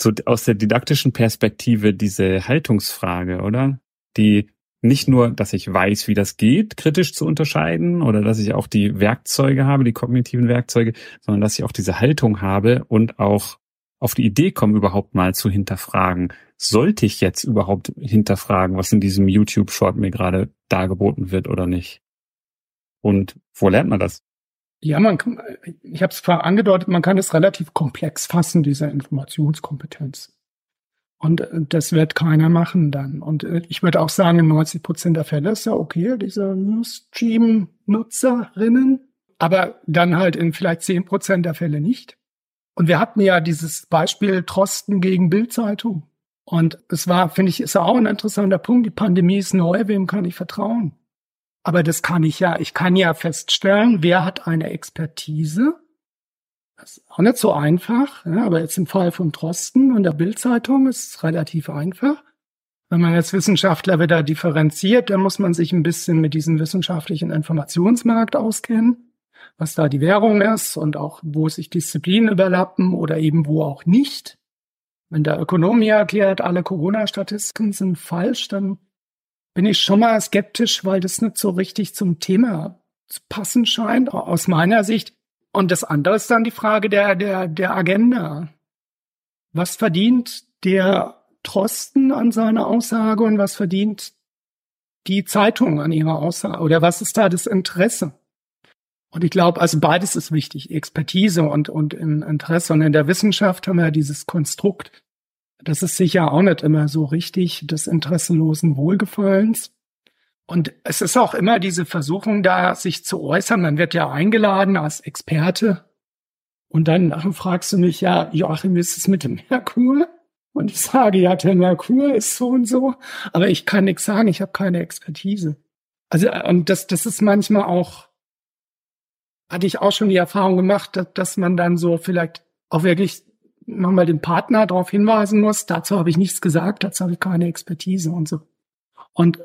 Speaker 1: so aus der didaktischen Perspektive diese Haltungsfrage, oder? Die nicht nur, dass ich weiß, wie das geht, kritisch zu unterscheiden oder dass ich auch die Werkzeuge habe, die kognitiven Werkzeuge, sondern dass ich auch diese Haltung habe und auch auf die Idee komme, überhaupt mal zu hinterfragen, sollte ich jetzt überhaupt hinterfragen, was in diesem YouTube-Short mir gerade dargeboten wird oder nicht? Und wo lernt man das?
Speaker 3: Ja, man kann, ich habe es vorher angedeutet, man kann es relativ komplex fassen, diese Informationskompetenz. Und äh, das wird keiner machen dann. Und äh, ich würde auch sagen, in 90 Prozent der Fälle ist ja okay, diese Stream-Nutzerinnen, aber dann halt in vielleicht 10 Prozent der Fälle nicht. Und wir hatten ja dieses Beispiel Trosten gegen Bildzeitung. Und es war, finde ich, ist auch ein interessanter Punkt. Die Pandemie ist neu. Wem kann ich vertrauen? Aber das kann ich ja. Ich kann ja feststellen, wer hat eine Expertise. Das ist auch nicht so einfach. Ja, aber jetzt im Fall von Drosten und der Bildzeitung ist es relativ einfach. Wenn man als Wissenschaftler wieder differenziert, dann muss man sich ein bisschen mit diesem wissenschaftlichen Informationsmarkt auskennen, was da die Währung ist und auch wo sich Disziplinen überlappen oder eben wo auch nicht. Wenn der Ökonom mir erklärt, alle Corona-Statistiken sind falsch, dann bin ich schon mal skeptisch, weil das nicht so richtig zum Thema zu passen scheint, aus meiner Sicht. Und das andere ist dann die Frage der, der, der Agenda. Was verdient der Trosten an seiner Aussage und was verdient die Zeitung an ihrer Aussage? Oder was ist da das Interesse? Und ich glaube, also beides ist wichtig, Expertise und, und Interesse. Und in der Wissenschaft haben wir dieses Konstrukt, das ist sicher auch nicht immer so richtig des interessenlosen Wohlgefallens. Und es ist auch immer diese Versuchung da, sich zu äußern. Man wird ja eingeladen als Experte. Und dann fragst du mich, ja, Joachim, wie ist es mit dem Merkur? Und ich sage, ja, der Merkur ist so und so. Aber ich kann nichts sagen, ich habe keine Expertise. Also, und das, das ist manchmal auch, hatte ich auch schon die Erfahrung gemacht, dass, dass man dann so vielleicht auch wirklich nochmal den Partner darauf hinweisen muss, dazu habe ich nichts gesagt, dazu habe ich keine Expertise und so. Und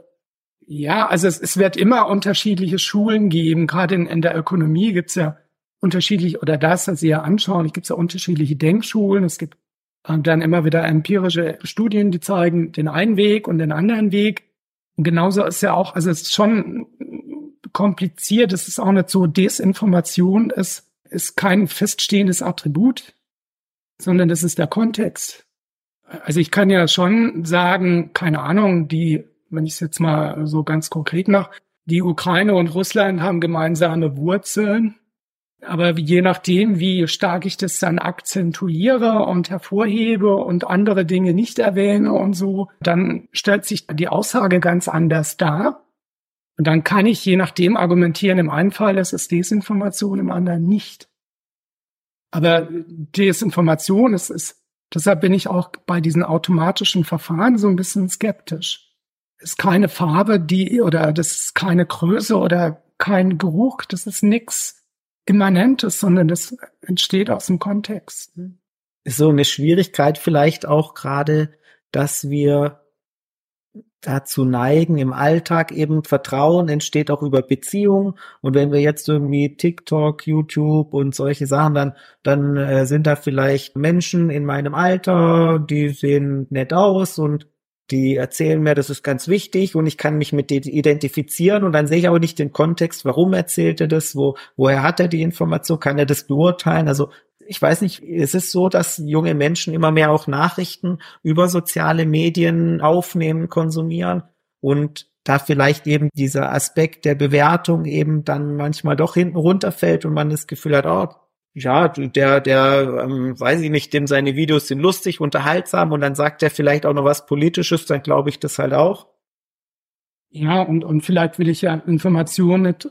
Speaker 3: ja, also es, es wird immer unterschiedliche Schulen geben. Gerade in, in der Ökonomie gibt's ja unterschiedlich, oder das, was Sie ja anschauen, gibt es ja unterschiedliche Denkschulen. Es gibt äh, dann immer wieder empirische Studien, die zeigen den einen Weg und den anderen Weg. Und genauso ist ja auch, also es ist schon kompliziert. Es ist auch nicht so, Desinformation ist, ist kein feststehendes Attribut, sondern das ist der Kontext. Also ich kann ja schon sagen, keine Ahnung, die wenn ich es jetzt mal so ganz konkret mache, die Ukraine und Russland haben gemeinsame Wurzeln. Aber je nachdem, wie stark ich das dann akzentuiere und hervorhebe und andere Dinge nicht erwähne und so, dann stellt sich die Aussage ganz anders dar. Und dann kann ich je nachdem argumentieren, im einen Fall ist es Desinformation, im anderen nicht. Aber Desinformation ist, ist, deshalb bin ich auch bei diesen automatischen Verfahren so ein bisschen skeptisch ist keine Farbe, die oder das ist keine Größe oder kein Geruch, das ist nichts Immanentes, sondern das entsteht aus dem Kontext.
Speaker 2: Ist so eine Schwierigkeit vielleicht auch gerade, dass wir dazu neigen, im Alltag eben Vertrauen entsteht auch über Beziehungen. Und wenn wir jetzt irgendwie TikTok, YouTube und solche Sachen, dann, dann äh, sind da vielleicht Menschen in meinem Alter, die sehen nett aus und die erzählen mir, das ist ganz wichtig und ich kann mich mit denen identifizieren und dann sehe ich aber nicht den Kontext, warum erzählt er das, wo, woher hat er die Information, kann er das beurteilen? Also ich weiß nicht, es ist so, dass junge Menschen immer mehr auch Nachrichten über soziale Medien aufnehmen, konsumieren und da vielleicht eben dieser Aspekt der Bewertung eben dann manchmal doch hinten runterfällt und man das Gefühl hat, oh, ja, der, der, ähm, weiß ich nicht, dem seine Videos sind lustig, unterhaltsam und dann sagt er vielleicht auch noch was Politisches, dann glaube ich das halt auch.
Speaker 3: Ja, und, und vielleicht will ich ja Informationen nicht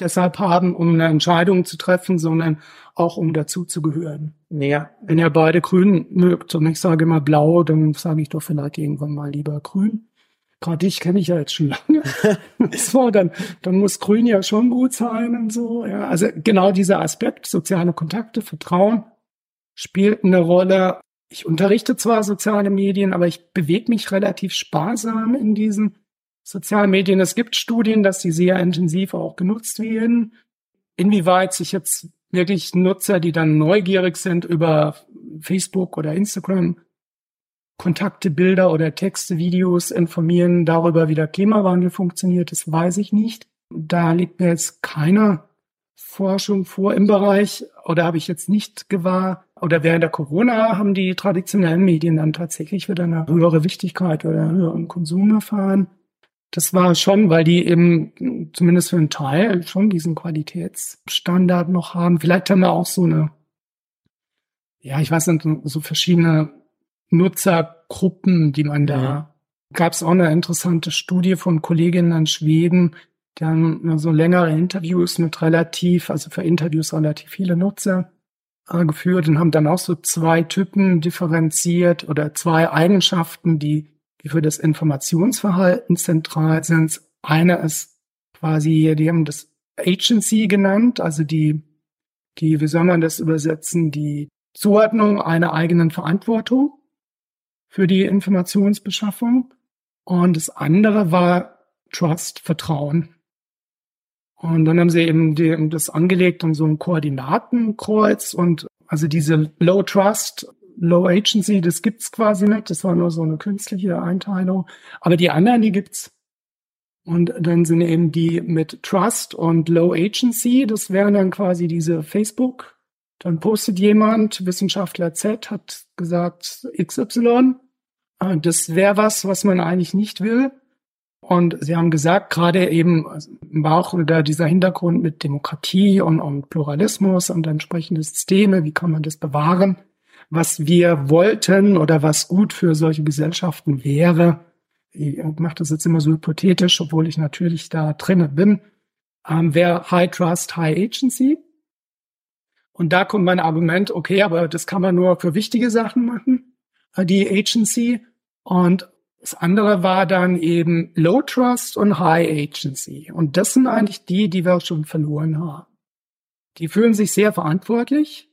Speaker 3: deshalb haben, um eine Entscheidung zu treffen, sondern auch um dazuzugehören. Ja. Wenn ihr beide grün mögt und ich sage immer blau, dann sage ich doch vielleicht irgendwann mal lieber grün gerade dich kenne ich ja jetzt schon (laughs) lange. (laughs) so, dann, dann muss Grün ja schon gut sein und so. Ja, also genau dieser Aspekt, soziale Kontakte, Vertrauen spielt eine Rolle. Ich unterrichte zwar soziale Medien, aber ich bewege mich relativ sparsam in diesen sozialen Medien. Es gibt Studien, dass die sehr intensiv auch genutzt werden. Inwieweit sich jetzt wirklich Nutzer, die dann neugierig sind über Facebook oder Instagram, Kontakte, Bilder oder Texte, Videos informieren darüber, wie der Klimawandel funktioniert, das weiß ich nicht. Da liegt mir jetzt keine Forschung vor im Bereich oder habe ich jetzt nicht gewahr. Oder während der Corona haben die traditionellen Medien dann tatsächlich wieder eine höhere Wichtigkeit oder höheren Konsum erfahren. Das war schon, weil die eben zumindest für einen Teil schon diesen Qualitätsstandard noch haben. Vielleicht haben wir auch so eine, ja, ich weiß nicht, so verschiedene Nutzergruppen, die man da. Ja. Gab es auch eine interessante Studie von Kolleginnen in Schweden, die haben so längere Interviews mit relativ, also für Interviews relativ viele Nutzer äh, geführt und haben dann auch so zwei Typen differenziert oder zwei Eigenschaften, die, die für das Informationsverhalten zentral sind. Eine ist quasi, die haben das Agency genannt, also die, die, wie soll man das übersetzen, die Zuordnung einer eigenen Verantwortung für die Informationsbeschaffung. Und das andere war Trust, Vertrauen. Und dann haben sie eben die, das angelegt und so ein Koordinatenkreuz und also diese Low Trust, Low Agency, das gibt's quasi nicht. Das war nur so eine künstliche Einteilung. Aber die anderen, die gibt's. Und dann sind eben die mit Trust und Low Agency, das wären dann quasi diese Facebook. Dann postet jemand, Wissenschaftler Z hat gesagt XY das wäre was, was man eigentlich nicht will. Und Sie haben gesagt, gerade eben war auch da dieser Hintergrund mit Demokratie und, und Pluralismus und entsprechende Systeme, wie kann man das bewahren? Was wir wollten oder was gut für solche Gesellschaften wäre, ich mache das jetzt immer so hypothetisch, obwohl ich natürlich da drinnen bin, ähm, wäre High Trust, High Agency. Und da kommt mein Argument, okay, aber das kann man nur für wichtige Sachen machen, äh, die Agency. Und Das andere war dann eben Low Trust und High Agency. Und das sind eigentlich die, die wir schon verloren haben. Die fühlen sich sehr verantwortlich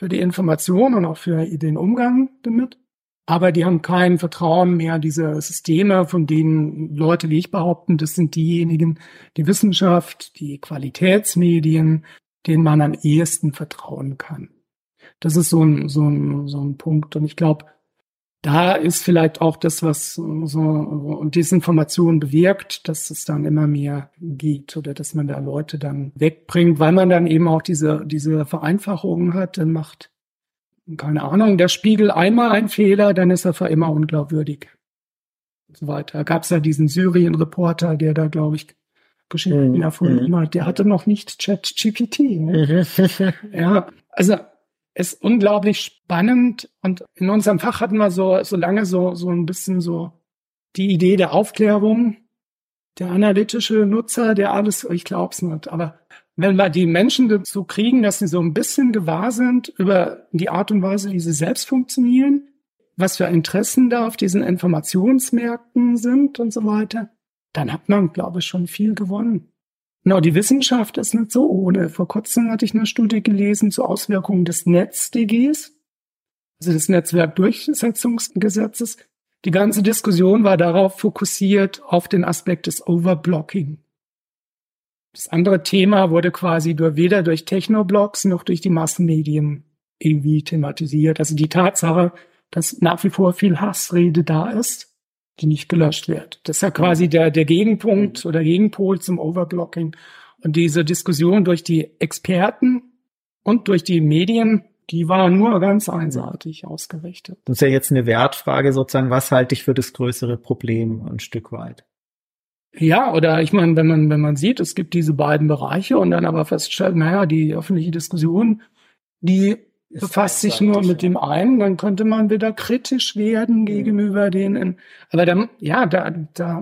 Speaker 3: für die Information und auch für den Umgang damit. Aber die haben kein Vertrauen mehr, diese Systeme, von denen Leute wie ich behaupten, das sind diejenigen, die Wissenschaft, die Qualitätsmedien, denen man am ehesten vertrauen kann. Das ist so ein, so ein, so ein Punkt. Und ich glaube, da ist vielleicht auch das, was so Desinformation bewirkt, dass es dann immer mehr geht oder dass man da Leute dann wegbringt, weil man dann eben auch diese, diese Vereinfachungen hat, dann macht, keine Ahnung, der Spiegel einmal ein Fehler, dann ist er für immer unglaubwürdig. Und so weiter. Da gab es ja diesen Syrien-Reporter, der da, glaube ich, Geschichten mhm. erfunden hat. Der hatte noch nicht Chat-GPT. Ne? (laughs) ja, also ist unglaublich spannend und in unserem Fach hatten wir so, so lange so, so ein bisschen so die Idee der Aufklärung, der analytische Nutzer, der alles, ich glaub's nicht, aber wenn wir die Menschen dazu kriegen, dass sie so ein bisschen gewahr sind über die Art und Weise, wie sie selbst funktionieren, was für Interessen da auf diesen Informationsmärkten sind und so weiter, dann hat man, glaube ich, schon viel gewonnen. Genau, die Wissenschaft ist nicht so ohne. Vor kurzem hatte ich eine Studie gelesen zu Auswirkungen des NetzDGs, also des Netzwerkdurchsetzungsgesetzes. Die ganze Diskussion war darauf fokussiert auf den Aspekt des Overblocking. Das andere Thema wurde quasi durch, weder durch Technoblocks noch durch die Massenmedien irgendwie thematisiert. Also die Tatsache, dass nach wie vor viel Hassrede da ist die nicht gelöscht wird. Das ist ja quasi der, der Gegenpunkt oder Gegenpol zum Overblocking. Und diese Diskussion durch die Experten und durch die Medien, die war nur ganz einseitig ausgerichtet.
Speaker 2: Das ist ja jetzt eine Wertfrage sozusagen, was halte ich für das größere Problem ein Stück weit?
Speaker 3: Ja, oder ich meine, wenn man, wenn man sieht, es gibt diese beiden Bereiche und dann aber feststellt, naja, die öffentliche Diskussion, die befasst sich nur mit dem einen, dann könnte man wieder kritisch werden gegenüber denen. Aber dann, ja, da, da,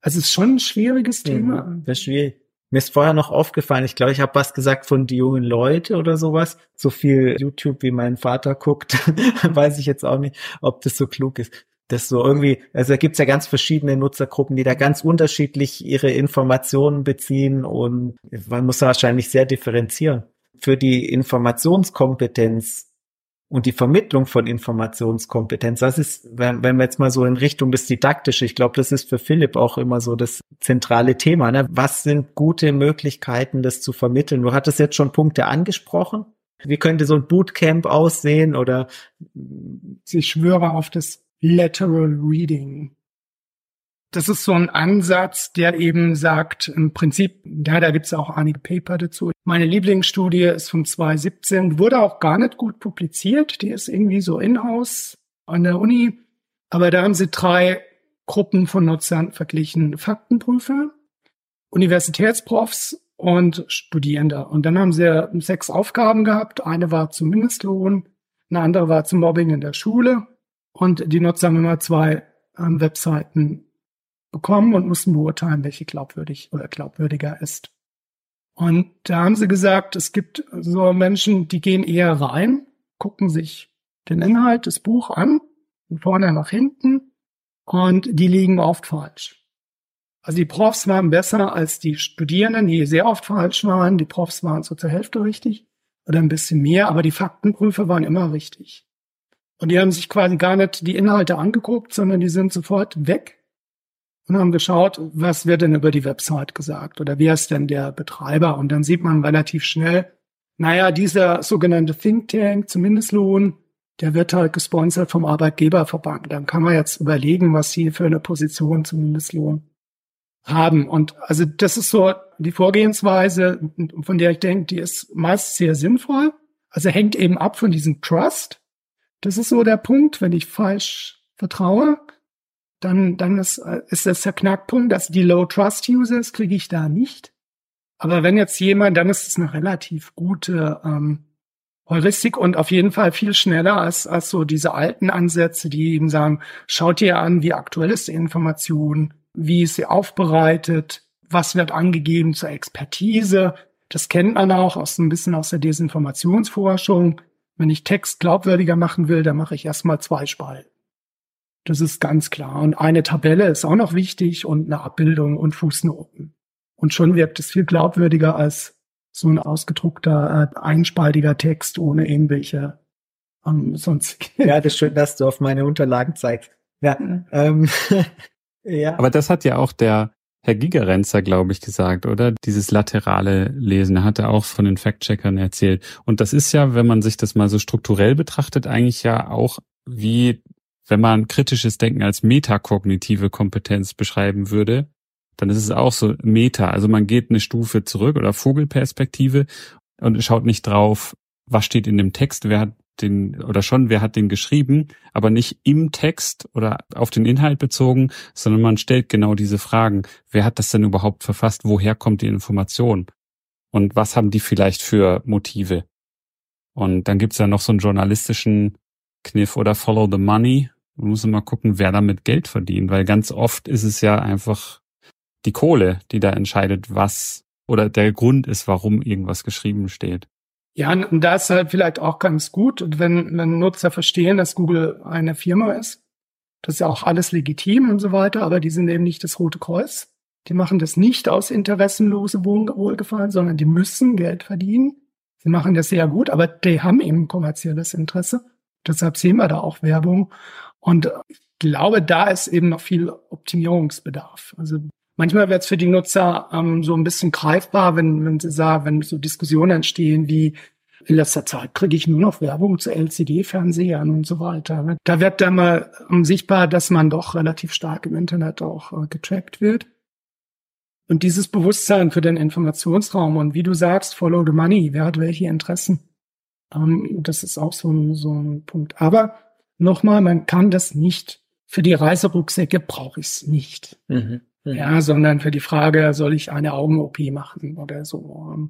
Speaker 3: also es ist schon ein schwieriges Thema.
Speaker 2: Mhm, das ist schwierig. Mir ist vorher noch aufgefallen, ich glaube, ich habe was gesagt von die jungen Leute oder sowas. So viel YouTube wie mein Vater guckt, (laughs) weiß ich jetzt auch nicht, ob das so klug ist. Das so irgendwie, also da gibt's ja ganz verschiedene Nutzergruppen, die da ganz unterschiedlich ihre Informationen beziehen und man muss wahrscheinlich sehr differenzieren für die Informationskompetenz und die Vermittlung von Informationskompetenz, das ist, wenn, wenn wir jetzt mal so in Richtung des Didaktische, ich glaube, das ist für Philipp auch immer so das zentrale Thema. Ne? Was sind gute Möglichkeiten, das zu vermitteln? Du hattest jetzt schon Punkte angesprochen. Wie könnte so ein Bootcamp aussehen oder?
Speaker 3: Ich schwöre auf das Lateral Reading das ist so ein Ansatz, der eben sagt, im Prinzip, ja, da gibt's auch einige Paper dazu. Meine Lieblingsstudie ist von 2017, wurde auch gar nicht gut publiziert. Die ist irgendwie so in-house an der Uni. Aber da haben sie drei Gruppen von Nutzern verglichen. Faktenprüfer, Universitätsprofs und Studierende. Und dann haben sie sechs Aufgaben gehabt. Eine war zum Mindestlohn, eine andere war zum Mobbing in der Schule. Und die Nutzer haben immer zwei ähm, Webseiten bekommen und mussten beurteilen, welche glaubwürdig oder glaubwürdiger ist. Und da haben sie gesagt, es gibt so Menschen, die gehen eher rein, gucken sich den Inhalt des Buch an, von vorne nach hinten, und die liegen oft falsch. Also die Profs waren besser als die Studierenden, die sehr oft falsch waren. Die Profs waren so zur Hälfte richtig oder ein bisschen mehr, aber die Faktenprüfer waren immer richtig. Und die haben sich quasi gar nicht die Inhalte angeguckt, sondern die sind sofort weg und haben geschaut, was wird denn über die Website gesagt oder wer ist denn der Betreiber? Und dann sieht man relativ schnell, naja, dieser sogenannte Think Tank zum Mindestlohn, der wird halt gesponsert vom Arbeitgeberverband. Dann kann man jetzt überlegen, was sie für eine Position zum Mindestlohn haben. Und also das ist so die Vorgehensweise, von der ich denke, die ist meist sehr sinnvoll. Also hängt eben ab von diesem Trust. Das ist so der Punkt, wenn ich falsch vertraue, dann, dann ist, äh, ist das der Knackpunkt, dass die Low Trust Users kriege ich da nicht. Aber wenn jetzt jemand, dann ist es eine relativ gute ähm, Heuristik und auf jeden Fall viel schneller als, als so diese alten Ansätze, die eben sagen, schaut ihr an, wie aktuell ist die Information, wie ist sie aufbereitet, was wird angegeben zur Expertise. Das kennt man auch aus ein bisschen aus der Desinformationsforschung. Wenn ich Text glaubwürdiger machen will, dann mache ich erstmal zwei Spalten. Das ist ganz klar. Und eine Tabelle ist auch noch wichtig und eine Abbildung und Fußnoten. Und schon wirkt es viel glaubwürdiger als so ein ausgedruckter, äh, einspaltiger Text ohne irgendwelche ähm, sonst.
Speaker 2: Ja, das ist schön, dass du auf meine Unterlagen zeigst. Ja. Ähm, (laughs)
Speaker 1: ja. Aber das hat ja auch der Herr Gigerenzer, glaube ich, gesagt, oder? Dieses laterale Lesen, er hatte auch von den Fact-Checkern erzählt. Und das ist ja, wenn man sich das mal so strukturell betrachtet, eigentlich ja auch wie, wenn man kritisches Denken als metakognitive Kompetenz beschreiben würde, dann ist es auch so Meta. Also man geht eine Stufe zurück oder Vogelperspektive und schaut nicht drauf, was steht in dem Text, wer hat den, oder schon, wer hat den geschrieben, aber nicht im Text oder auf den Inhalt bezogen, sondern man stellt genau diese Fragen. Wer hat das denn überhaupt verfasst? Woher kommt die Information? Und was haben die vielleicht für Motive? Und dann gibt's ja noch so einen journalistischen Kniff oder Follow the Money. Man muss immer gucken, wer damit Geld verdient, weil ganz oft ist es ja einfach die Kohle, die da entscheidet, was oder der Grund ist, warum irgendwas geschrieben steht.
Speaker 3: Ja, und da ist halt vielleicht auch ganz gut, wenn, wenn Nutzer verstehen, dass Google eine Firma ist. Das ist ja auch alles legitim und so weiter, aber die sind eben nicht das Rote Kreuz. Die machen das nicht aus interessenlose Wohlgefallen, sondern die müssen Geld verdienen. Sie machen das sehr gut, aber die haben eben kommerzielles Interesse. Deshalb sehen wir da auch Werbung. Und ich glaube, da ist eben noch viel Optimierungsbedarf. Also Manchmal wird es für die Nutzer ähm, so ein bisschen greifbar, wenn, wenn sie sagen, wenn so Diskussionen entstehen wie in letzter Zeit kriege ich nur noch Werbung zu LCD-Fernsehern und so weiter. Da wird dann mal ähm, sichtbar, dass man doch relativ stark im Internet auch äh, getrackt wird. Und dieses Bewusstsein für den Informationsraum und wie du sagst, follow the money, wer hat welche Interessen? Ähm, das ist auch so ein, so ein Punkt. Aber nochmal, man kann das nicht. Für die Reiserucksäcke brauche ich es nicht. Mhm. Ja, sondern für die Frage, soll ich eine Augen-OP machen oder so.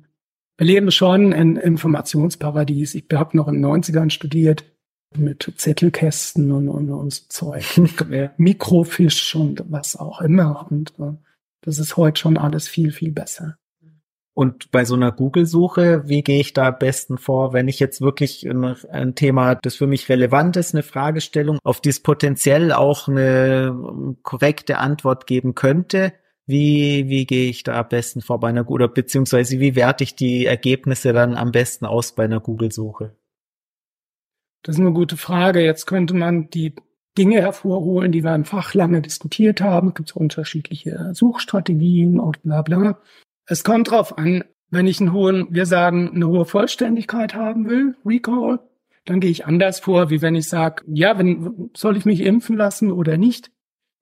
Speaker 3: Wir leben schon in Informationsparadies. Ich habe noch in den 90ern studiert mit Zettelkästen und, und, und so Zeug. (laughs) Mikrofisch und was auch immer. Und uh, das ist heute schon alles viel, viel besser.
Speaker 2: Und bei so einer Google-Suche, wie gehe ich da am besten vor, wenn ich jetzt wirklich ein Thema, das für mich relevant ist, eine Fragestellung, auf die es potenziell auch eine korrekte Antwort geben könnte? Wie, wie gehe ich da am besten vor bei einer oder beziehungsweise wie werte ich die Ergebnisse dann am besten aus bei einer Google-Suche?
Speaker 3: Das ist eine gute Frage. Jetzt könnte man die Dinge hervorholen, die wir im Fach lange diskutiert haben. Es gibt unterschiedliche Suchstrategien und bla bla. Es kommt drauf an, wenn ich einen hohen, wir sagen, eine hohe Vollständigkeit haben will, Recall, dann gehe ich anders vor, wie wenn ich sage, ja, wenn, soll ich mich impfen lassen oder nicht?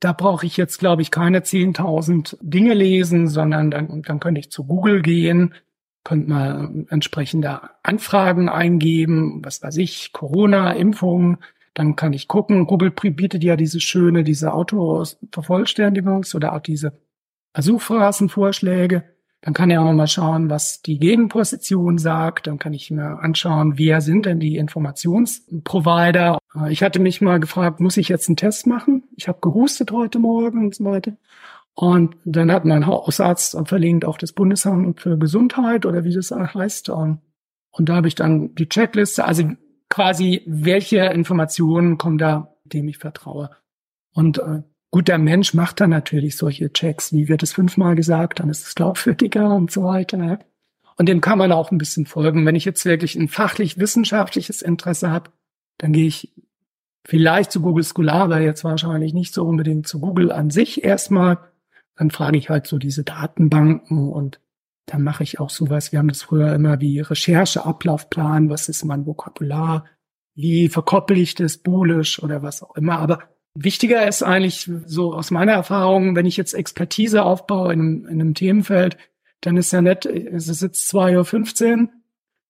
Speaker 3: Da brauche ich jetzt, glaube ich, keine 10.000 Dinge lesen, sondern dann, dann könnte ich zu Google gehen, könnte mal entsprechende Anfragen eingeben, was weiß ich, Corona, Impfung, dann kann ich gucken. Google bietet ja diese schöne, diese Autovervollständigungs- oder auch diese Suchphrasenvorschläge. Dann kann er auch mal schauen, was die Gegenposition sagt. Dann kann ich mir anschauen, wer sind denn die Informationsprovider. Äh, ich hatte mich mal gefragt, muss ich jetzt einen Test machen? Ich habe gehustet heute Morgen und so weiter. Und dann hat mein Hausarzt verlinkt auf das Bundesamt für Gesundheit oder wie das heißt. Und da habe ich dann die Checkliste, also quasi welche Informationen kommen da, dem ich vertraue. Und äh, Gut, der Mensch macht dann natürlich solche Checks, wie wird es fünfmal gesagt, dann ist es glaubwürdiger und so weiter. Und dem kann man auch ein bisschen folgen. Wenn ich jetzt wirklich ein fachlich-wissenschaftliches Interesse habe, dann gehe ich vielleicht zu Google Scholar, aber jetzt wahrscheinlich nicht so unbedingt zu Google an sich erstmal. Dann frage ich halt so diese Datenbanken und dann mache ich auch sowas. Wir haben das früher immer wie Rechercheablaufplan. Was ist mein Vokabular? Wie verkoppel ich das bulisch oder was auch immer? Aber Wichtiger ist eigentlich so aus meiner Erfahrung, wenn ich jetzt Expertise aufbaue in einem, in einem Themenfeld, dann ist ja nett, es ist jetzt 2.15 Uhr,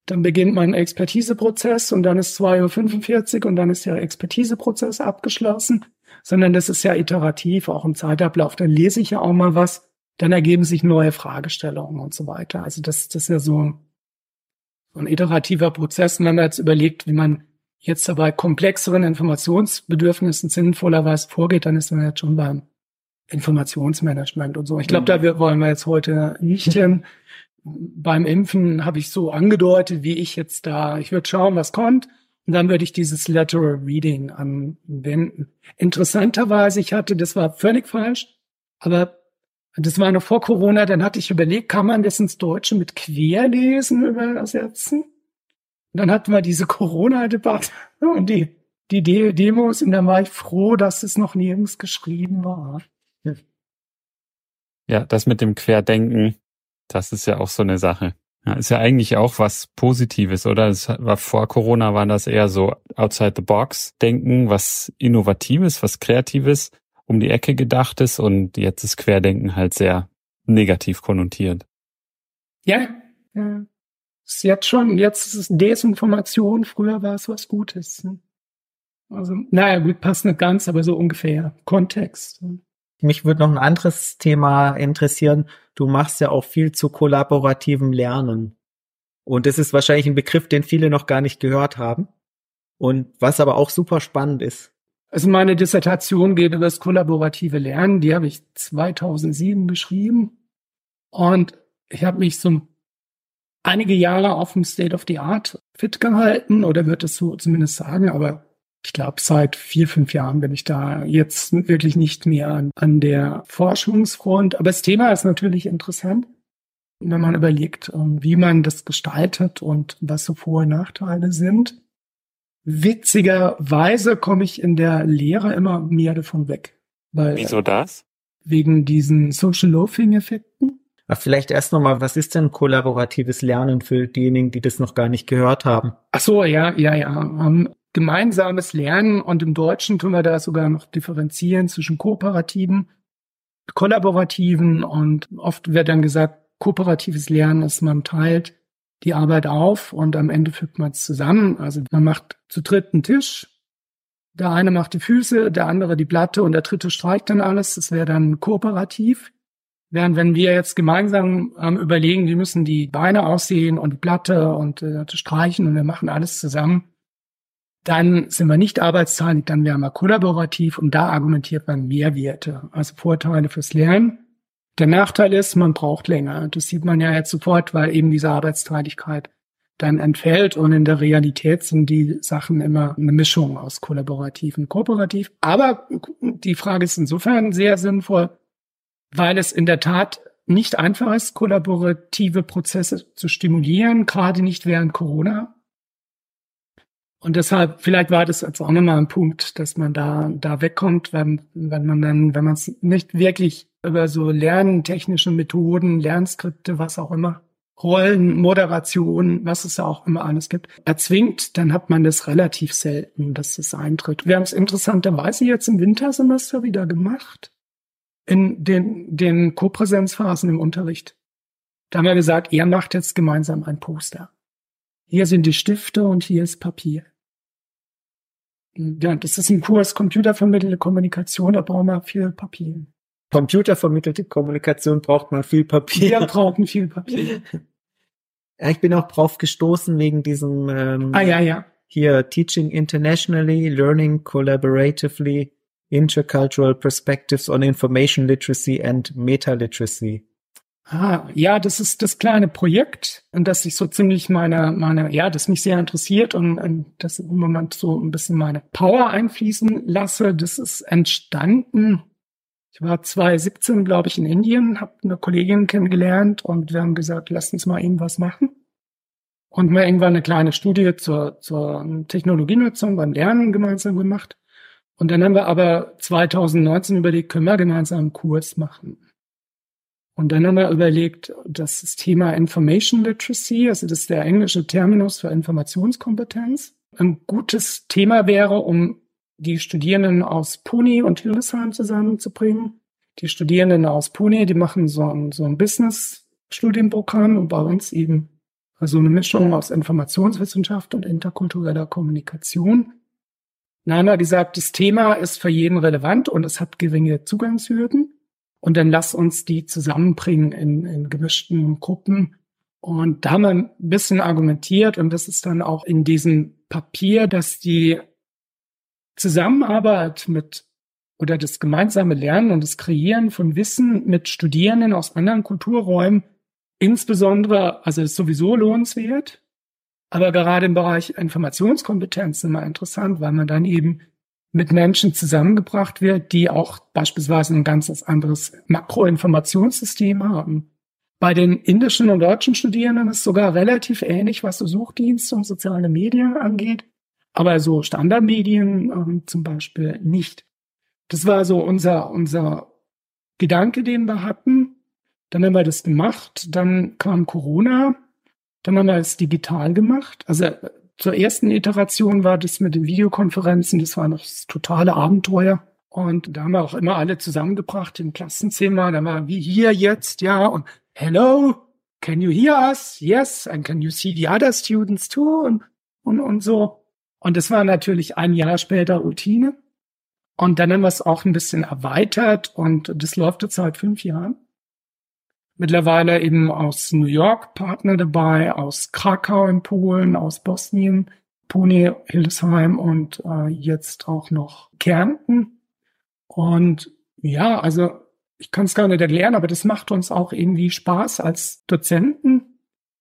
Speaker 3: dann beginnt mein Expertiseprozess und dann ist 2.45 Uhr und dann ist der Expertiseprozess abgeschlossen, sondern das ist ja iterativ, auch im Zeitablauf. Dann lese ich ja auch mal was, dann ergeben sich neue Fragestellungen und so weiter. Also das, das ist ja so, so ein iterativer Prozess. Wenn man jetzt überlegt, wie man jetzt dabei komplexeren Informationsbedürfnissen sinnvollerweise vorgeht, dann ist man jetzt schon beim Informationsmanagement und so. Ich glaube, mhm. da wollen wir jetzt heute nicht hin. Beim Impfen habe ich so angedeutet, wie ich jetzt da, ich würde schauen, was kommt. Und dann würde ich dieses Lateral Reading anwenden. Interessanterweise, ich hatte, das war völlig falsch, aber das war noch vor Corona, dann hatte ich überlegt, kann man das ins Deutsche mit Querlesen übersetzen? Und dann hatten wir diese Corona-Debatte und die, die Demos und dann war ich froh, dass es noch nirgends geschrieben war.
Speaker 1: Ja, das mit dem Querdenken, das ist ja auch so eine Sache. Ja, ist ja eigentlich auch was Positives, oder? Es war vor Corona war das eher so outside the box denken, was Innovatives, was Kreatives, um die Ecke gedachtes und jetzt ist Querdenken halt sehr negativ konnotiert.
Speaker 3: Ja, ja. Ist jetzt schon, jetzt ist es Desinformation, früher war es was Gutes. Ne? Also, naja, gut, passt nicht ganz, aber so ungefähr. Kontext.
Speaker 2: Mich würde noch ein anderes Thema interessieren. Du machst ja auch viel zu kollaborativem Lernen. Und das ist wahrscheinlich ein Begriff, den viele noch gar nicht gehört haben. Und was aber auch super spannend ist.
Speaker 3: Also meine Dissertation geht über das kollaborative Lernen. Die habe ich 2007 geschrieben. Und ich habe mich so einige Jahre auf dem State of the Art fit gehalten oder wird es so zumindest sagen. Aber ich glaube, seit vier, fünf Jahren bin ich da jetzt wirklich nicht mehr an, an der Forschungsfront. Aber das Thema ist natürlich interessant, wenn man überlegt, ähm, wie man das gestaltet und was so Vor- und Nachteile sind. Witzigerweise komme ich in der Lehre immer mehr davon weg.
Speaker 1: Weil, Wieso das?
Speaker 3: Wegen diesen Social Loafing-Effekten.
Speaker 2: Vielleicht erst nochmal, was ist denn kollaboratives Lernen für diejenigen, die das noch gar nicht gehört haben?
Speaker 3: Ach so, ja, ja, ja. Um, ähm, gemeinsames Lernen und im Deutschen tun wir da sogar noch differenzieren zwischen kooperativen, kollaborativen und oft wird dann gesagt, kooperatives Lernen ist, man teilt die Arbeit auf und am Ende fügt man es zusammen. Also man macht zu dritt einen Tisch, der eine macht die Füße, der andere die Platte und der dritte streicht dann alles. Das wäre dann kooperativ. Während wenn wir jetzt gemeinsam ähm, überlegen, wir müssen die Beine aussehen und die Platte und äh, streichen und wir machen alles zusammen, dann sind wir nicht arbeitsteilig, dann wären wir kollaborativ und da argumentiert man Mehrwerte, also Vorteile fürs Lernen. Der Nachteil ist, man braucht länger. Das sieht man ja jetzt sofort, weil eben diese Arbeitsteiligkeit dann entfällt und in der Realität sind die Sachen immer eine Mischung aus kollaborativ und kooperativ. Aber die Frage ist insofern sehr sinnvoll, weil es in der Tat nicht einfach ist, kollaborative Prozesse zu stimulieren, gerade nicht während Corona. Und deshalb, vielleicht war das jetzt auch nochmal ein Punkt, dass man da, da wegkommt, wenn, wenn man dann, wenn man es nicht wirklich über so lerntechnische Methoden, Lernskripte, was auch immer, Rollen, Moderation, was es ja auch immer alles gibt, erzwingt, dann hat man das relativ selten, dass das eintritt. Wir haben es interessanterweise jetzt im Wintersemester wieder gemacht. In den, den Kopräsenzphasen im Unterricht. Da haben wir gesagt, er macht jetzt gemeinsam ein Poster. Hier sind die Stifte und hier ist Papier. Ja, das ist ein Kurs computervermittelte Kommunikation, da brauchen wir viel Papier.
Speaker 2: Computervermittelte Kommunikation braucht man viel Papier.
Speaker 3: Wir brauchen viel Papier. (laughs)
Speaker 2: Ja, ich bin auch drauf gestoßen wegen diesem
Speaker 3: ähm, ah, ja, ja.
Speaker 2: hier Teaching Internationally, Learning Collaboratively, Intercultural Perspectives on Information Literacy and Meta Literacy.
Speaker 3: Ah, ja, das ist das kleine Projekt, in das ich so ziemlich meine, meine, ja, das mich sehr interessiert und, und das im Moment so ein bisschen meine Power einfließen lasse. Das ist entstanden. Ich war 2017, glaube ich, in Indien, habe eine Kollegin kennengelernt und wir haben gesagt, lasst uns mal irgendwas machen. Und mal irgendwann eine kleine Studie zur, zur Technologienutzung beim Lernen gemeinsam gemacht. Und dann haben wir aber 2019 überlegt, können wir gemeinsam einen Kurs machen. Und dann haben wir überlegt, dass das Thema Information Literacy, also das ist der englische Terminus für Informationskompetenz, ein gutes Thema wäre, um die Studierenden aus Pune und Hildesheim zusammenzubringen. Die Studierenden aus Pune, die machen so ein, so ein Business-Studienprogramm und bei uns eben so eine Mischung aus Informationswissenschaft und interkultureller Kommunikation. Haben wir gesagt, das Thema ist für jeden relevant und es hat geringe Zugangshürden. Und dann lass uns die zusammenbringen in, in gemischten Gruppen. Und da haben wir ein bisschen argumentiert und das ist dann auch in diesem Papier, dass die Zusammenarbeit mit oder das gemeinsame Lernen und das Kreieren von Wissen mit Studierenden aus anderen Kulturräumen insbesondere, also ist sowieso lohnenswert, Aber gerade im Bereich Informationskompetenz immer interessant, weil man dann eben mit Menschen zusammengebracht wird, die auch beispielsweise ein ganz anderes Makroinformationssystem haben. Bei den indischen und deutschen Studierenden ist es sogar relativ ähnlich, was so Suchdienste und soziale Medien angeht, aber so Standardmedien ähm, zum Beispiel nicht. Das war so unser, unser Gedanke, den wir hatten. Dann haben wir das gemacht, dann kam Corona, dann haben wir es digital gemacht. Also zur ersten Iteration war das mit den Videokonferenzen, das war noch das totale Abenteuer. Und da haben wir auch immer alle zusammengebracht im Klassenzimmer. Da war wie hier jetzt, ja, und hello, can you hear us? Yes, and can you see the other students too? Und, und, und so. Und das war natürlich ein Jahr später Routine. Und dann haben wir es auch ein bisschen erweitert und das läuft jetzt seit fünf Jahren. Mittlerweile eben aus New York Partner dabei, aus Krakau in Polen, aus Bosnien, Pune, Hildesheim und äh, jetzt auch noch Kärnten. Und ja, also ich kann es gar nicht erklären, aber das macht uns auch irgendwie Spaß als Dozenten.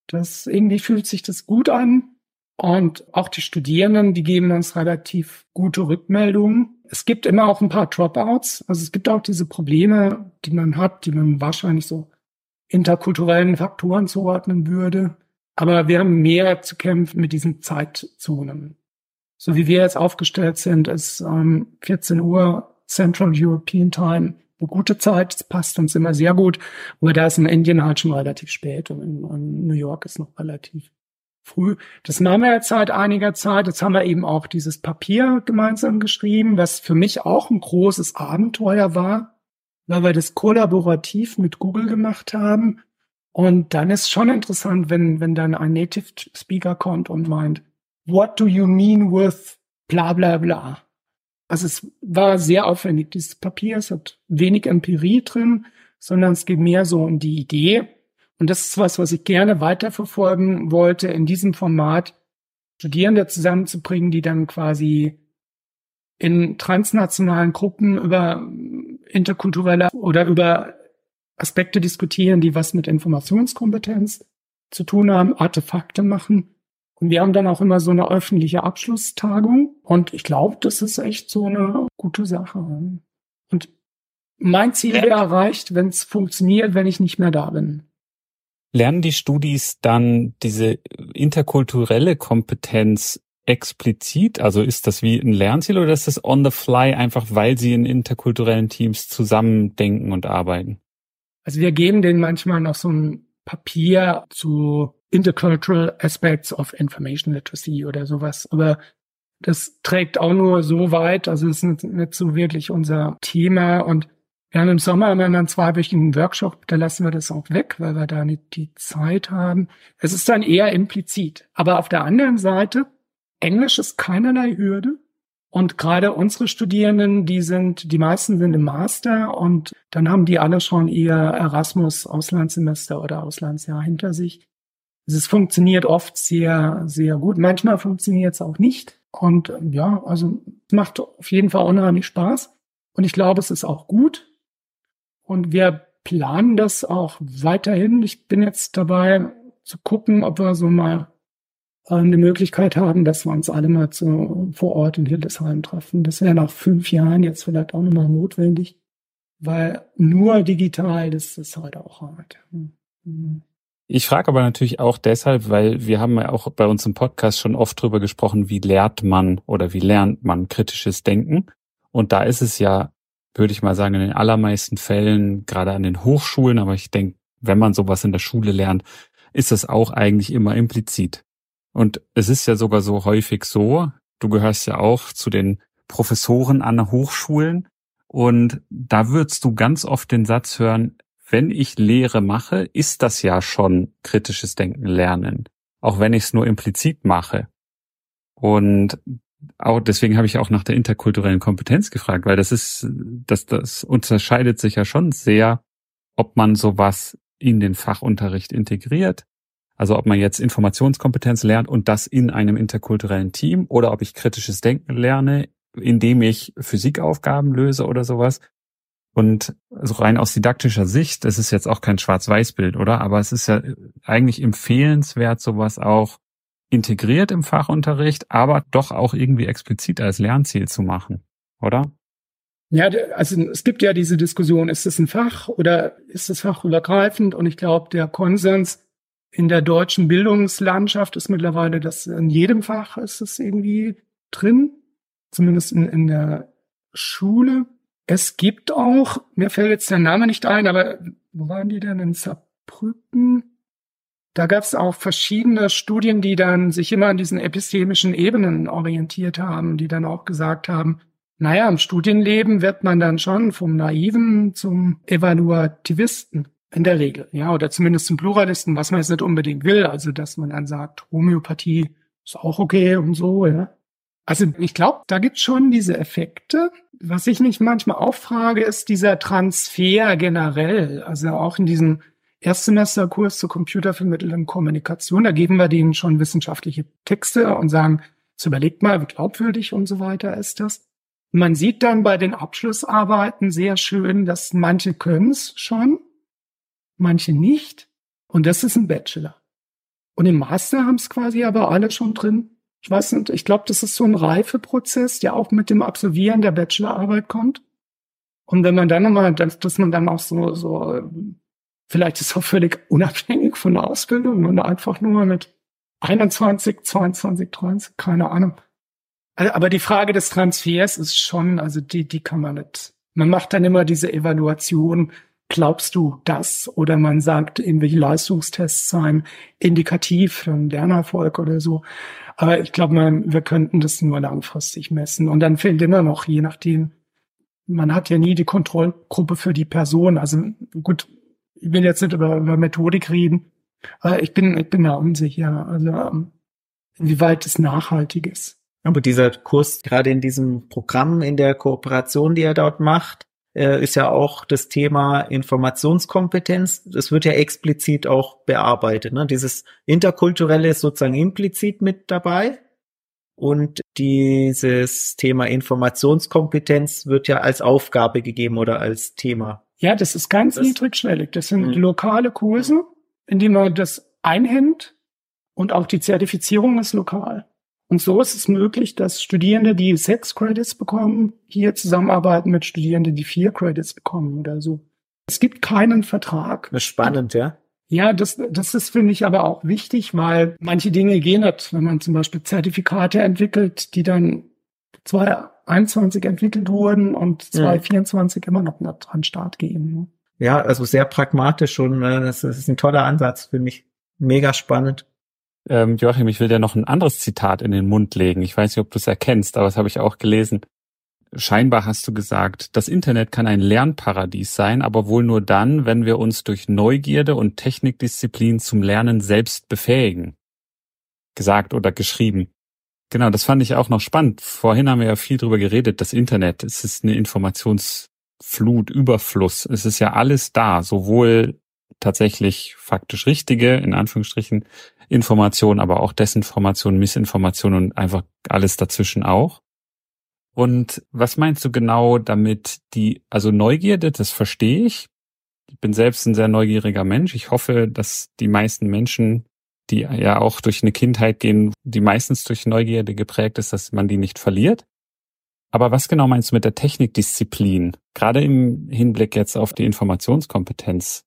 Speaker 3: Das irgendwie fühlt sich das gut an. Und auch die Studierenden, die geben uns relativ gute Rückmeldungen. Es gibt immer auch ein paar Dropouts. Also es gibt auch diese Probleme, die man hat, die man wahrscheinlich so interkulturellen Faktoren zuordnen würde. Aber wir haben mehr zu kämpfen mit diesen Zeitzonen. So wie wir jetzt aufgestellt sind, ist ähm, 14 Uhr Central European Time eine gute Zeit. Das passt uns immer sehr gut. Aber da ist in Indien halt schon relativ spät und in, in New York ist noch relativ früh. Das machen wir jetzt seit einiger Zeit. Jetzt haben wir eben auch dieses Papier gemeinsam geschrieben, was für mich auch ein großes Abenteuer war weil wir das kollaborativ mit Google gemacht haben. Und dann ist schon interessant, wenn, wenn dann ein Native Speaker kommt und meint, what do you mean with bla bla bla? Also es war sehr aufwendig, dieses Papier. Es hat wenig Empirie drin, sondern es geht mehr so um die Idee. Und das ist was, was ich gerne weiterverfolgen wollte, in diesem Format Studierende zusammenzubringen, die dann quasi in transnationalen Gruppen über interkulturelle oder über Aspekte diskutieren, die was mit Informationskompetenz zu tun haben, Artefakte machen. Und wir haben dann auch immer so eine öffentliche Abschlusstagung. Und ich glaube, das ist echt so eine gute Sache. Und mein Ziel wäre erreicht, wenn es funktioniert, wenn ich nicht mehr da bin.
Speaker 1: Lernen die Studis dann diese interkulturelle Kompetenz explizit? Also ist das wie ein Lernziel oder ist das on the fly einfach, weil sie in interkulturellen Teams zusammen denken und arbeiten?
Speaker 3: Also wir geben denen manchmal noch so ein Papier zu Intercultural Aspects of Information Literacy oder sowas. Aber das trägt auch nur so weit, also ist nicht so wirklich unser Thema und wir haben im Sommer immer einen zweiwöchigen Workshop, da lassen wir das auch weg, weil wir da nicht die Zeit haben. Es ist dann eher implizit. Aber auf der anderen Seite Englisch ist keinerlei Hürde. Und gerade unsere Studierenden, die sind, die meisten sind im Master und dann haben die alle schon ihr Erasmus Auslandssemester oder Auslandsjahr hinter sich. Es funktioniert oft sehr, sehr gut. Manchmal funktioniert es auch nicht. Und ja, also es macht auf jeden Fall unheimlich Spaß. Und ich glaube, es ist auch gut. Und wir planen das auch weiterhin. Ich bin jetzt dabei zu gucken, ob wir so mal eine Möglichkeit haben, dass wir uns alle mal zu, vor Ort in Hildesheim treffen. Das wäre nach fünf Jahren jetzt vielleicht auch nochmal notwendig, weil nur digital, das ist halt auch hart.
Speaker 1: Mhm. Ich frage aber natürlich auch deshalb, weil wir haben ja auch bei uns im Podcast schon oft drüber gesprochen, wie lehrt man oder wie lernt man kritisches Denken. Und da ist es ja, würde ich mal sagen, in den allermeisten Fällen, gerade an den Hochschulen, aber ich denke, wenn man sowas in der Schule lernt, ist das auch eigentlich immer implizit. Und es ist ja sogar so häufig so, du gehörst ja auch zu den Professoren an Hochschulen und da würdest du ganz oft den Satz hören, wenn ich Lehre mache, ist das ja schon kritisches Denken lernen, auch wenn ich es nur implizit mache. Und auch deswegen habe ich auch nach der interkulturellen Kompetenz gefragt, weil das ist, das, das unterscheidet sich ja schon sehr, ob man sowas in den Fachunterricht integriert also ob man jetzt Informationskompetenz lernt und das in einem interkulturellen Team oder ob ich kritisches Denken lerne, indem ich Physikaufgaben löse oder sowas. Und also rein aus didaktischer Sicht, das ist jetzt auch kein Schwarz-Weiß-Bild, oder? Aber es ist ja eigentlich empfehlenswert, sowas auch integriert im Fachunterricht, aber doch auch irgendwie explizit als Lernziel zu machen, oder?
Speaker 3: Ja, also es gibt ja diese Diskussion, ist es ein Fach oder ist es fachübergreifend? Und ich glaube, der Konsens in der deutschen Bildungslandschaft ist mittlerweile, dass in jedem Fach ist es irgendwie drin, zumindest in, in der Schule. Es gibt auch, mir fällt jetzt der Name nicht ein, aber wo waren die denn in Saarbrücken? Da gab es auch verschiedene Studien, die dann sich immer an diesen epistemischen Ebenen orientiert haben, die dann auch gesagt haben, naja, im Studienleben wird man dann schon vom Naiven zum Evaluativisten in der Regel, ja, oder zumindest zum Pluralisten, was man jetzt nicht unbedingt will, also dass man dann sagt, Homöopathie ist auch okay und so, ja. Also ich glaube, da gibt schon diese Effekte. Was ich mich manchmal auch frage, ist dieser Transfer generell, also auch in diesem Erstsemesterkurs zur computervermittelnden Kommunikation, da geben wir denen schon wissenschaftliche Texte und sagen, jetzt überlegt mal, wie glaubwürdig und so weiter ist das. Man sieht dann bei den Abschlussarbeiten sehr schön, dass manche können es schon, manche nicht. Und das ist ein Bachelor. Und im Master haben es quasi aber alle schon drin. Ich weiß nicht, ich glaube, das ist so ein Reifeprozess, der auch mit dem Absolvieren der Bachelorarbeit kommt. Und wenn man dann nochmal, dass, dass man dann auch so, so Vielleicht ist auch völlig unabhängig von der Ausbildung und einfach nur mit 21, 22, 23, keine Ahnung. Aber die Frage des Transfers ist schon, also die, die kann man nicht. Man macht dann immer diese Evaluation, glaubst du das? Oder man sagt, irgendwelche Leistungstests seien indikativ für einen Lernerfolg oder so. Aber ich glaube, wir könnten das nur langfristig messen. Und dann fehlt immer noch, je nachdem, man hat ja nie die Kontrollgruppe für die Person. Also gut, ich will jetzt nicht über, über Methodik reden, aber ich bin, ich bin da unsicher, also ähm, inwieweit es nachhaltig ist.
Speaker 2: Aber dieser Kurs, gerade in diesem Programm, in der Kooperation, die er dort macht, äh, ist ja auch das Thema Informationskompetenz. Das wird ja explizit auch bearbeitet. Ne? Dieses Interkulturelle ist sozusagen implizit mit dabei. Und dieses Thema Informationskompetenz wird ja als Aufgabe gegeben oder als Thema.
Speaker 3: Ja, das ist ganz das, niedrigschwellig. Das sind mhm. lokale Kurse, in denen man das einhängt und auch die Zertifizierung ist lokal. Und so ist es möglich, dass Studierende, die sechs Credits bekommen, hier zusammenarbeiten mit Studierenden, die vier Credits bekommen oder so. Es gibt keinen Vertrag.
Speaker 2: Das ist spannend, ja.
Speaker 3: Ja, das, das ist, finde ich, aber auch wichtig, weil manche Dinge gehen nicht, wenn man zum Beispiel Zertifikate entwickelt, die dann 2021 entwickelt wurden und 2024 ja. immer noch nicht an Start gehen. Ne?
Speaker 2: Ja, also sehr pragmatisch und äh, das ist ein toller Ansatz, finde ich. Mega spannend.
Speaker 1: Ähm, Joachim, ich will dir noch ein anderes Zitat in den Mund legen. Ich weiß nicht, ob du es erkennst, aber das habe ich auch gelesen. Scheinbar hast du gesagt, das Internet kann ein Lernparadies sein, aber wohl nur dann, wenn wir uns durch Neugierde und Technikdisziplin zum Lernen selbst befähigen. Gesagt oder geschrieben. Genau, das fand ich auch noch spannend. Vorhin haben wir ja viel drüber geredet, das Internet. Es ist eine Informationsflut, Überfluss. Es ist ja alles da, sowohl tatsächlich faktisch richtige, in Anführungsstrichen, Informationen, aber auch Desinformation, Missinformation und einfach alles dazwischen auch. Und was meinst du genau damit die, also Neugierde, das verstehe ich. Ich bin selbst ein sehr neugieriger Mensch. Ich hoffe, dass die meisten Menschen, die ja auch durch eine Kindheit gehen, die meistens durch Neugierde geprägt ist, dass man die nicht verliert. Aber was genau meinst du mit der Technikdisziplin? Gerade im Hinblick jetzt auf die Informationskompetenz.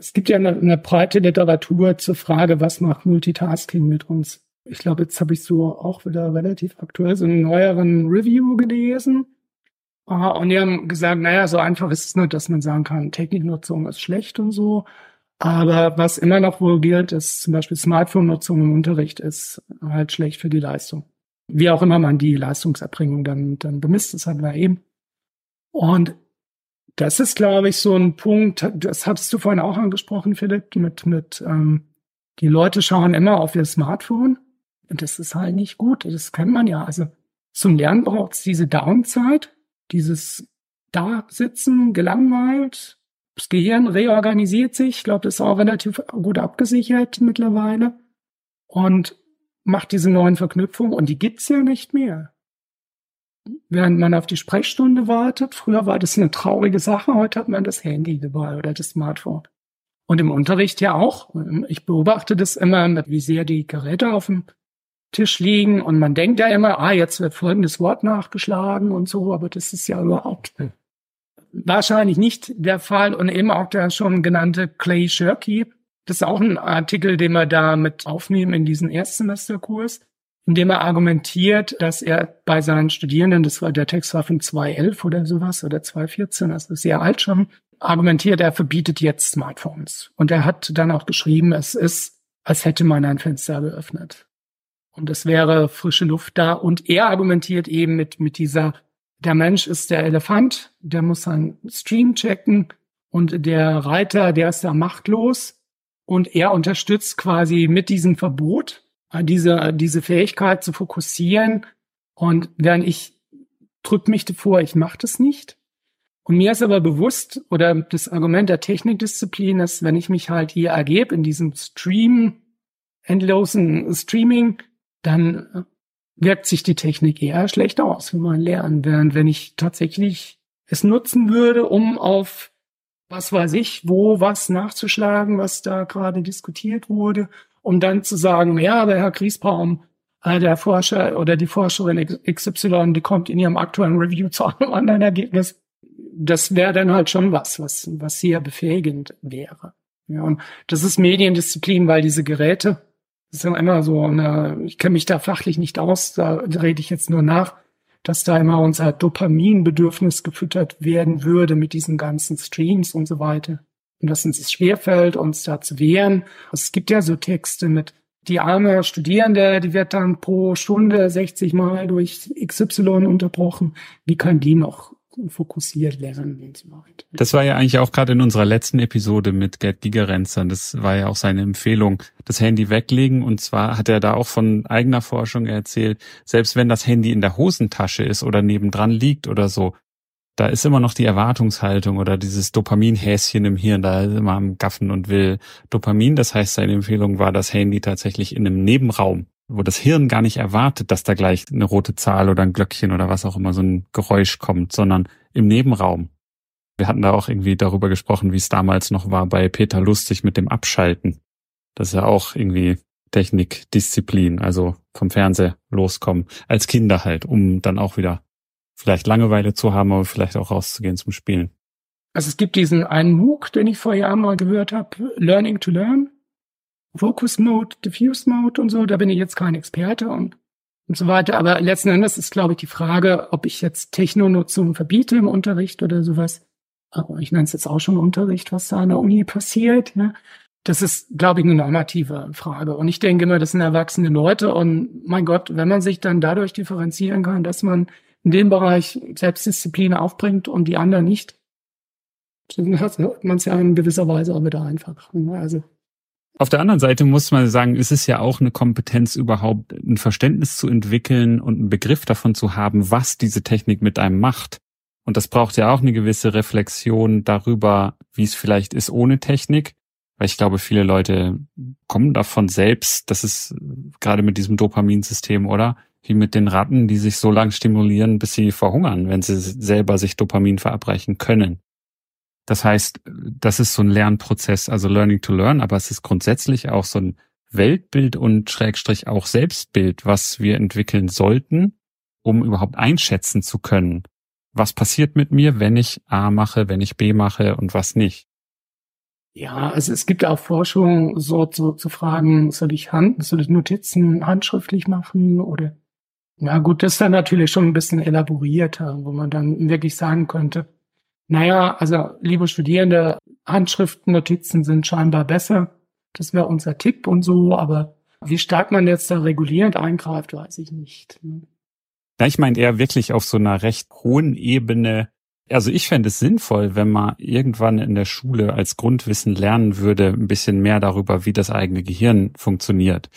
Speaker 3: Es gibt ja eine, eine breite Literatur zur Frage, was macht Multitasking mit uns? ich glaube, jetzt habe ich so auch wieder relativ aktuell so einen neueren Review gelesen. Uh, und die haben gesagt, naja, so einfach ist es nicht, dass man sagen kann, Techniknutzung ist schlecht und so. Aber was immer noch wohl gilt, ist zum Beispiel Smartphone-Nutzung im Unterricht ist halt schlecht für die Leistung. Wie auch immer man die Leistungserbringung dann, dann bemisst, das hatten wir eben. Und das ist, glaube ich, so ein Punkt, das hattest du vorhin auch angesprochen, Philipp, mit, mit ähm, die Leute schauen immer auf ihr Smartphone und das ist halt nicht gut. Das kennt man ja. Also zum Lernen braucht es diese Downzeit, dieses Da-Sitzen, gelangweilt. Das Gehirn reorganisiert sich. Ich glaube, das ist auch relativ gut abgesichert mittlerweile. Und macht diese neuen Verknüpfungen. Und die gibt's ja nicht mehr. Während man auf die Sprechstunde wartet, früher war das eine traurige Sache, heute hat man das Handy dabei oder das Smartphone. Und im Unterricht ja auch. Ich beobachte das immer, wie sehr die Geräte auf dem Tisch liegen. Und man denkt ja immer, ah, jetzt wird folgendes Wort nachgeschlagen und so, aber das ist ja überhaupt wahrscheinlich nicht der Fall. Und eben auch der schon genannte Clay Shirky. Das ist auch ein Artikel, den wir da mit aufnehmen in diesen Erstsemesterkurs, in dem er argumentiert, dass er bei seinen Studierenden, das war der Text war von 2011 oder sowas oder 2014, also sehr alt schon, argumentiert, er verbietet jetzt Smartphones. Und er hat dann auch geschrieben, es ist, als hätte man ein Fenster geöffnet. Und es wäre frische Luft da. Und er argumentiert eben mit, mit dieser, der Mensch ist der Elefant, der muss seinen Stream checken und der Reiter, der ist da machtlos. Und er unterstützt quasi mit diesem Verbot diese, diese Fähigkeit zu fokussieren. Und während ich drück mich davor, ich mache das nicht. Und mir ist aber bewusst, oder das Argument der Technikdisziplin ist, wenn ich mich halt hier ergebe in diesem Stream, endlosen Streaming, dann wirkt sich die Technik eher schlecht aus für mein Lernen. Während wenn ich tatsächlich es nutzen würde, um auf was weiß ich, wo was nachzuschlagen, was da gerade diskutiert wurde, um dann zu sagen, ja, aber Herr Griesbaum, äh, der Forscher oder die Forscherin XY, die kommt in ihrem aktuellen Review zu einem anderen Ergebnis. Das wäre dann halt schon was, was, was sehr befähigend wäre. Ja, und das ist Mediendisziplin, weil diese Geräte, ja immer so eine, ich kenne mich da fachlich nicht aus, da rede ich jetzt nur nach, dass da immer unser Dopaminbedürfnis gefüttert werden würde mit diesen ganzen Streams und so weiter. Und dass uns es schwerfällt, uns da zu wehren. Also es gibt ja so Texte mit, die arme Studierende, die wird dann pro Stunde 60 Mal durch XY unterbrochen. Wie kann die noch fokussiert lernen und so weiter.
Speaker 1: Das war ja eigentlich auch gerade in unserer letzten Episode mit Gerd Gigerenzer. Das war ja auch seine Empfehlung, das Handy weglegen. Und zwar hat er da auch von eigener Forschung erzählt, selbst wenn das Handy in der Hosentasche ist oder nebendran liegt oder so, da ist immer noch die Erwartungshaltung oder dieses Dopaminhäschen im Hirn, da ist immer am Gaffen und will Dopamin. Das heißt, seine Empfehlung war, das Handy tatsächlich in einem Nebenraum wo das Hirn gar nicht erwartet, dass da gleich eine rote Zahl oder ein Glöckchen oder was auch immer so ein Geräusch kommt, sondern im Nebenraum. Wir hatten da auch irgendwie darüber gesprochen, wie es damals noch war bei Peter Lustig mit dem Abschalten. Das ist ja auch irgendwie Technik, Disziplin, also vom Fernseher loskommen. Als Kinder halt, um dann auch wieder vielleicht Langeweile zu haben, aber vielleicht auch rauszugehen zum Spielen.
Speaker 3: Also es gibt diesen einen MOOC, den ich vor Jahren mal gehört habe, Learning to Learn. Focus Mode, Diffuse Mode und so, da bin ich jetzt kein Experte und, und so weiter. Aber letzten Endes ist, glaube ich, die Frage, ob ich jetzt Technonutzung verbiete im Unterricht oder sowas. Aber ich nenne es jetzt auch schon Unterricht, was da an der Uni passiert. Ne? Das ist, glaube ich, eine normative Frage. Und ich denke immer, das sind erwachsene Leute. Und mein Gott, wenn man sich dann dadurch differenzieren kann, dass man in dem Bereich Selbstdisziplin aufbringt und die anderen nicht, dann hat man es ja in gewisser Weise auch wieder einfach. Ne? Also
Speaker 1: auf der anderen Seite muss man sagen, es ist ja auch eine Kompetenz überhaupt, ein Verständnis zu entwickeln und einen Begriff davon zu haben, was diese Technik mit einem macht. Und das braucht ja auch eine gewisse Reflexion darüber, wie es vielleicht ist ohne Technik. Weil ich glaube, viele Leute kommen davon selbst, das ist gerade mit diesem Dopaminsystem, oder? Wie mit den Ratten, die sich so lange stimulieren, bis sie verhungern, wenn sie selber sich Dopamin verabreichen können. Das heißt, das ist so ein Lernprozess, also Learning to Learn, aber es ist grundsätzlich auch so ein Weltbild und Schrägstrich auch Selbstbild, was wir entwickeln sollten, um überhaupt einschätzen zu können, was passiert mit mir, wenn ich A mache, wenn ich B mache und was nicht.
Speaker 3: Ja, also es gibt auch Forschung, so zu, zu fragen, soll ich Hand, soll ich Notizen handschriftlich machen oder na gut, das ist dann natürlich schon ein bisschen elaborierter, wo man dann wirklich sagen könnte, naja, also liebe Studierende, Handschriftennotizen sind scheinbar besser. Das wäre unser Tipp und so, aber wie stark man jetzt da regulierend eingreift, weiß ich nicht.
Speaker 1: Ja, ich meine eher wirklich auf so einer recht hohen Ebene. Also ich fände es sinnvoll, wenn man irgendwann in der Schule als Grundwissen lernen würde, ein bisschen mehr darüber, wie das eigene Gehirn funktioniert.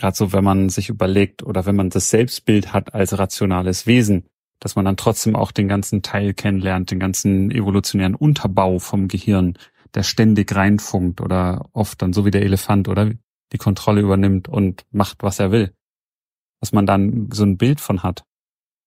Speaker 1: Gerade so, wenn man sich überlegt oder wenn man das Selbstbild hat als rationales Wesen, dass man dann trotzdem auch den ganzen Teil kennenlernt, den ganzen evolutionären Unterbau vom Gehirn, der ständig reinfunkt oder oft dann so wie der Elefant oder die Kontrolle übernimmt und macht, was er will. Dass man dann so ein Bild von hat.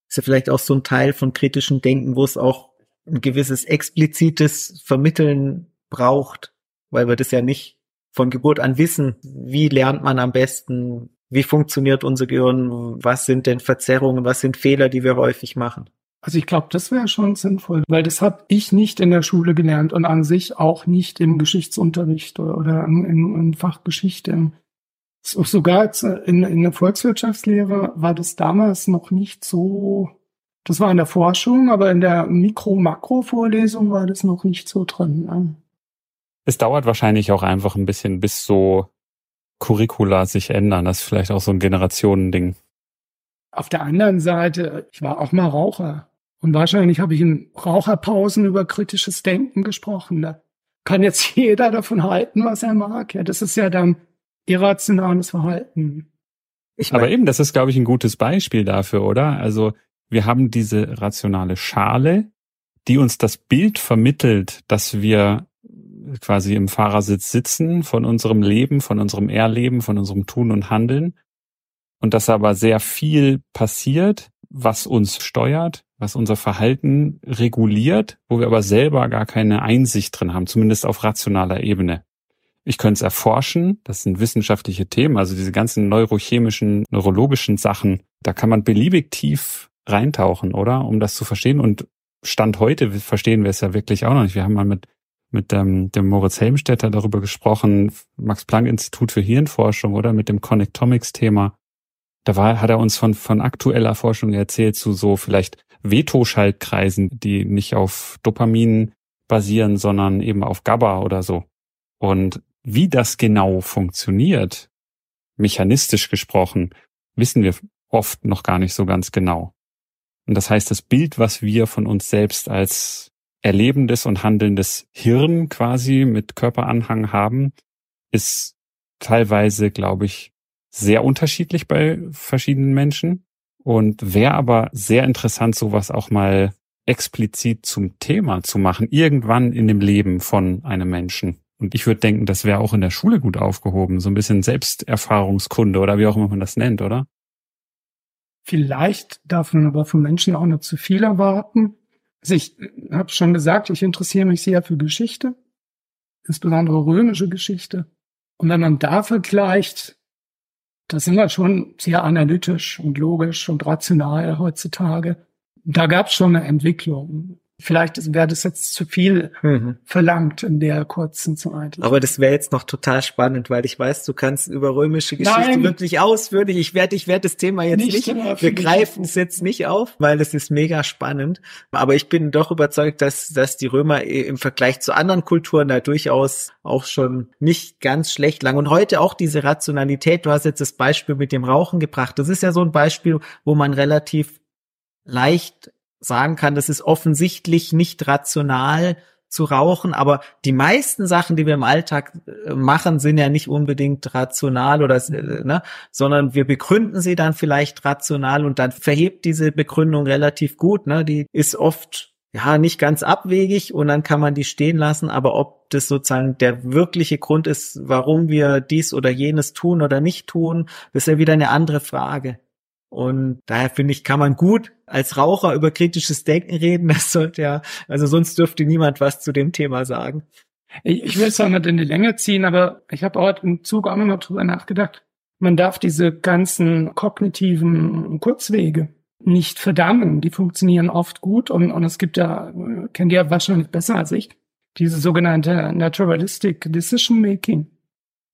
Speaker 2: Ist ja vielleicht auch so ein Teil von kritischem Denken, wo es auch ein gewisses explizites Vermitteln braucht, weil wir das ja nicht von Geburt an wissen, wie lernt man am besten, wie funktioniert unser Gehirn, was sind denn Verzerrungen, was sind Fehler, die wir häufig machen.
Speaker 3: Also ich glaube, das wäre schon sinnvoll, weil das habe ich nicht in der Schule gelernt und an sich auch nicht im Geschichtsunterricht oder, oder im, im, im Fach Geschichte. Sogar in, in der Volkswirtschaftslehre war das damals noch nicht so, das war in der Forschung, aber in der Mikro-Makro-Vorlesung war das noch nicht so drin. Ne?
Speaker 1: Es dauert wahrscheinlich auch einfach ein bisschen, bis so Curricula sich ändern. Das ist vielleicht auch so ein Generationending.
Speaker 3: Auf der anderen Seite, ich war auch mal Raucher. Und wahrscheinlich habe ich in Raucherpausen über kritisches Denken gesprochen. Da kann jetzt (laughs) jeder davon halten, was er mag. Ja, das ist ja dann irrationales Verhalten.
Speaker 1: Ich mein, Aber eben, das ist, glaube ich, ein gutes Beispiel dafür, oder? Also wir haben diese rationale Schale, die uns das Bild vermittelt, dass wir quasi im Fahrersitz sitzen von unserem Leben, von unserem Erleben, von unserem Tun und Handeln. Und dass aber sehr viel passiert, was uns steuert, was unser Verhalten reguliert, wo wir aber selber gar keine Einsicht drin haben, zumindest auf rationaler Ebene. Ich könnte es erforschen, das sind wissenschaftliche Themen, also diese ganzen neurochemischen, neurologischen Sachen, da kann man beliebig tief reintauchen, oder? Um das zu verstehen. Und Stand heute verstehen wir es ja wirklich auch noch nicht. Wir haben mal mit, mit dem, dem Moritz Helmstetter darüber gesprochen, Max-Planck-Institut für Hirnforschung, oder? Mit dem Connectomics-Thema. Da war, hat er uns von, von aktueller Forschung erzählt zu so vielleicht Veto-Schaltkreisen, die nicht auf Dopamin basieren, sondern eben auf GABA oder so. Und wie das genau funktioniert, mechanistisch gesprochen, wissen wir oft noch gar nicht so ganz genau. Und das heißt, das Bild, was wir von uns selbst als erlebendes und handelndes Hirn quasi mit Körperanhang haben, ist teilweise, glaube ich, sehr unterschiedlich bei verschiedenen Menschen. Und wäre aber sehr interessant, sowas auch mal explizit zum Thema zu machen, irgendwann in dem Leben von einem Menschen. Und ich würde denken, das wäre auch in der Schule gut aufgehoben, so ein bisschen Selbsterfahrungskunde oder wie auch immer man das nennt, oder?
Speaker 3: Vielleicht darf man aber von Menschen auch nicht zu viel erwarten. Also ich habe schon gesagt, ich interessiere mich sehr für Geschichte, insbesondere römische Geschichte. Und wenn man da vergleicht, da sind wir schon sehr analytisch und logisch und rational heutzutage. Da gab es schon eine Entwicklung. Vielleicht wäre das jetzt zu viel mhm. verlangt in der kurzen Zeit.
Speaker 2: Aber das wäre jetzt noch total spannend, weil ich weiß, du kannst über römische Geschichte Nein. wirklich ausführlich. Ich werde, ich werde das Thema jetzt nicht. nicht wir greifen es jetzt nicht auf, weil das ist mega spannend. Aber ich bin doch überzeugt, dass dass die Römer im Vergleich zu anderen Kulturen da durchaus auch schon nicht ganz schlecht lang und heute auch diese Rationalität. Du hast jetzt das Beispiel mit dem Rauchen gebracht. Das ist ja so ein Beispiel, wo man relativ leicht sagen kann, das ist offensichtlich nicht rational zu rauchen, aber die meisten Sachen, die wir im Alltag äh, machen, sind ja nicht unbedingt rational oder äh, ne, sondern wir begründen sie dann vielleicht rational und dann verhebt diese Begründung relativ gut, ne, die ist oft ja nicht ganz abwegig und dann kann man die stehen lassen, aber ob das sozusagen der wirkliche Grund ist, warum wir dies oder jenes tun oder nicht tun, das ist ja wieder eine andere Frage. Und daher finde ich, kann man gut als Raucher über kritisches Denken reden. (laughs) Das sollte ja, also sonst dürfte niemand was zu dem Thema sagen.
Speaker 3: Ich, ich will es auch nicht in die Länge ziehen, aber ich habe auch im Zug auch noch drüber nachgedacht. Man darf diese ganzen kognitiven Kurzwege nicht verdammen. Die funktionieren oft gut und, und es gibt ja, kennt ihr wahrscheinlich besser als ich, diese sogenannte Naturalistic Decision Making.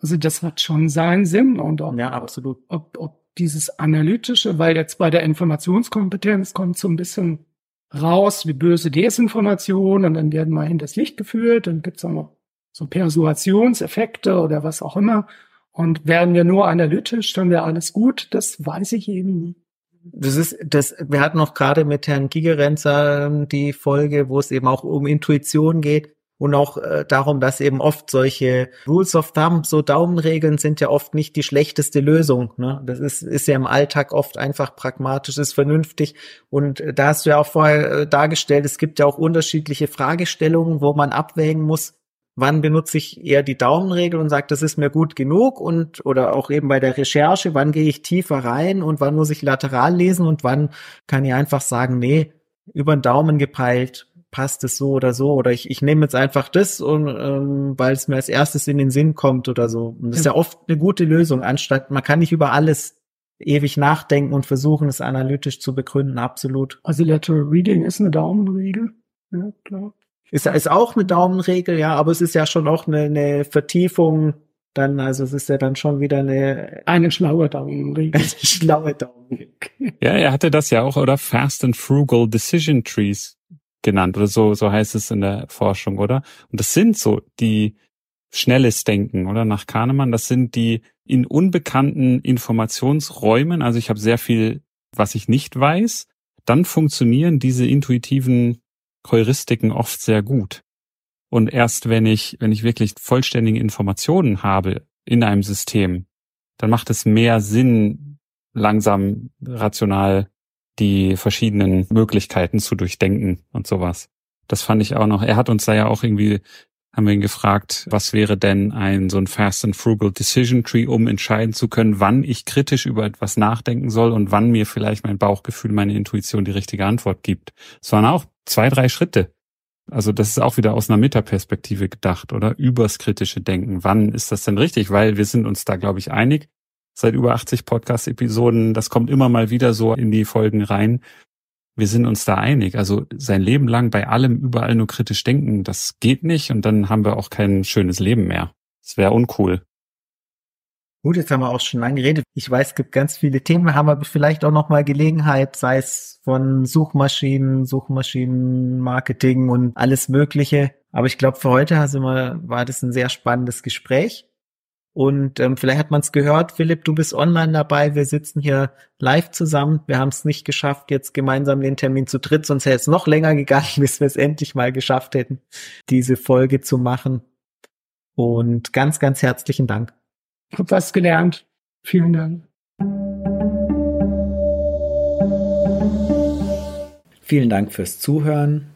Speaker 3: Also das hat schon seinen Sinn und
Speaker 2: auch, ja, absolut.
Speaker 3: Ob, ob dieses Analytische, weil jetzt bei der Informationskompetenz kommt so ein bisschen raus, wie böse Desinformation und dann werden in das Licht geführt, dann gibt's auch noch so Persuasionseffekte oder was auch immer. Und werden wir nur analytisch, dann wäre alles gut. Das weiß ich eben nicht.
Speaker 2: Das ist, das, wir hatten noch gerade mit Herrn Gigerenzer ähm, die Folge, wo es eben auch um Intuition geht und auch äh, darum, dass eben oft solche Rules of Thumb, so Daumenregeln sind ja oft nicht die schlechteste Lösung. Ne? Das ist, ist ja im Alltag oft einfach pragmatisch, ist vernünftig. Und äh, da hast du ja auch vorher äh, dargestellt, es gibt ja auch unterschiedliche Fragestellungen, wo man abwägen muss, wann benutze ich eher die Daumenregel und sage, das ist mir gut genug und oder auch eben bei der Recherche, wann gehe ich tiefer rein und wann muss ich lateral lesen und wann kann ich einfach sagen, nee, über den Daumen gepeilt passt es so oder so oder ich, ich nehme jetzt einfach das und ähm, weil es mir als erstes in den Sinn kommt oder so. Und das ist ja oft eine gute Lösung, anstatt man kann nicht über alles ewig nachdenken und versuchen, es analytisch zu begründen, absolut.
Speaker 3: Also Lateral Reading ist eine Daumenregel, ja klar.
Speaker 2: Ist, ist auch eine Daumenregel, ja, aber es ist ja schon auch eine, eine Vertiefung dann, also es ist ja dann schon wieder eine
Speaker 3: eine schlaue Daumenregel.
Speaker 2: eine (laughs) schlaue Daumenregel.
Speaker 1: Ja, er hatte das ja auch, oder? Fast and Frugal Decision Trees genannt, oder so, so heißt es in der Forschung, oder? Und das sind so die schnelles Denken, oder? Nach Kahnemann, das sind die in unbekannten Informationsräumen, also ich habe sehr viel, was ich nicht weiß, dann funktionieren diese intuitiven Heuristiken oft sehr gut. Und erst wenn ich, wenn ich wirklich vollständige Informationen habe in einem System, dann macht es mehr Sinn, langsam rational die verschiedenen Möglichkeiten zu durchdenken und sowas. Das fand ich auch noch. Er hat uns da ja auch irgendwie, haben wir ihn gefragt, was wäre denn ein so ein Fast and Frugal Decision Tree, um entscheiden zu können, wann ich kritisch über etwas nachdenken soll und wann mir vielleicht mein Bauchgefühl, meine Intuition die richtige Antwort gibt. Es waren auch zwei, drei Schritte. Also das ist auch wieder aus einer Metaperspektive gedacht, oder? Übers kritische Denken. Wann ist das denn richtig? Weil wir sind uns da, glaube ich, einig. Seit über 80 Podcast-Episoden, das kommt immer mal wieder so in die Folgen rein. Wir sind uns da einig. Also sein Leben lang bei allem überall nur kritisch denken, das geht nicht und dann haben wir auch kein schönes Leben mehr. Das wäre uncool.
Speaker 2: Gut, jetzt haben wir auch schon lange geredet. Ich weiß, es gibt ganz viele Themen, haben aber vielleicht auch noch mal Gelegenheit, sei es von Suchmaschinen, Suchmaschinenmarketing und alles Mögliche. Aber ich glaube, für heute also mal, war das ein sehr spannendes Gespräch. Und ähm, vielleicht hat man es gehört, Philipp, du bist online dabei. Wir sitzen hier live zusammen. Wir haben es nicht geschafft, jetzt gemeinsam den Termin zu dritt, sonst wäre es noch länger gegangen, (laughs) bis wir es endlich mal geschafft hätten, diese Folge zu machen. Und ganz, ganz herzlichen Dank.
Speaker 3: Hab was gelernt. Vielen Dank.
Speaker 2: Vielen Dank fürs Zuhören.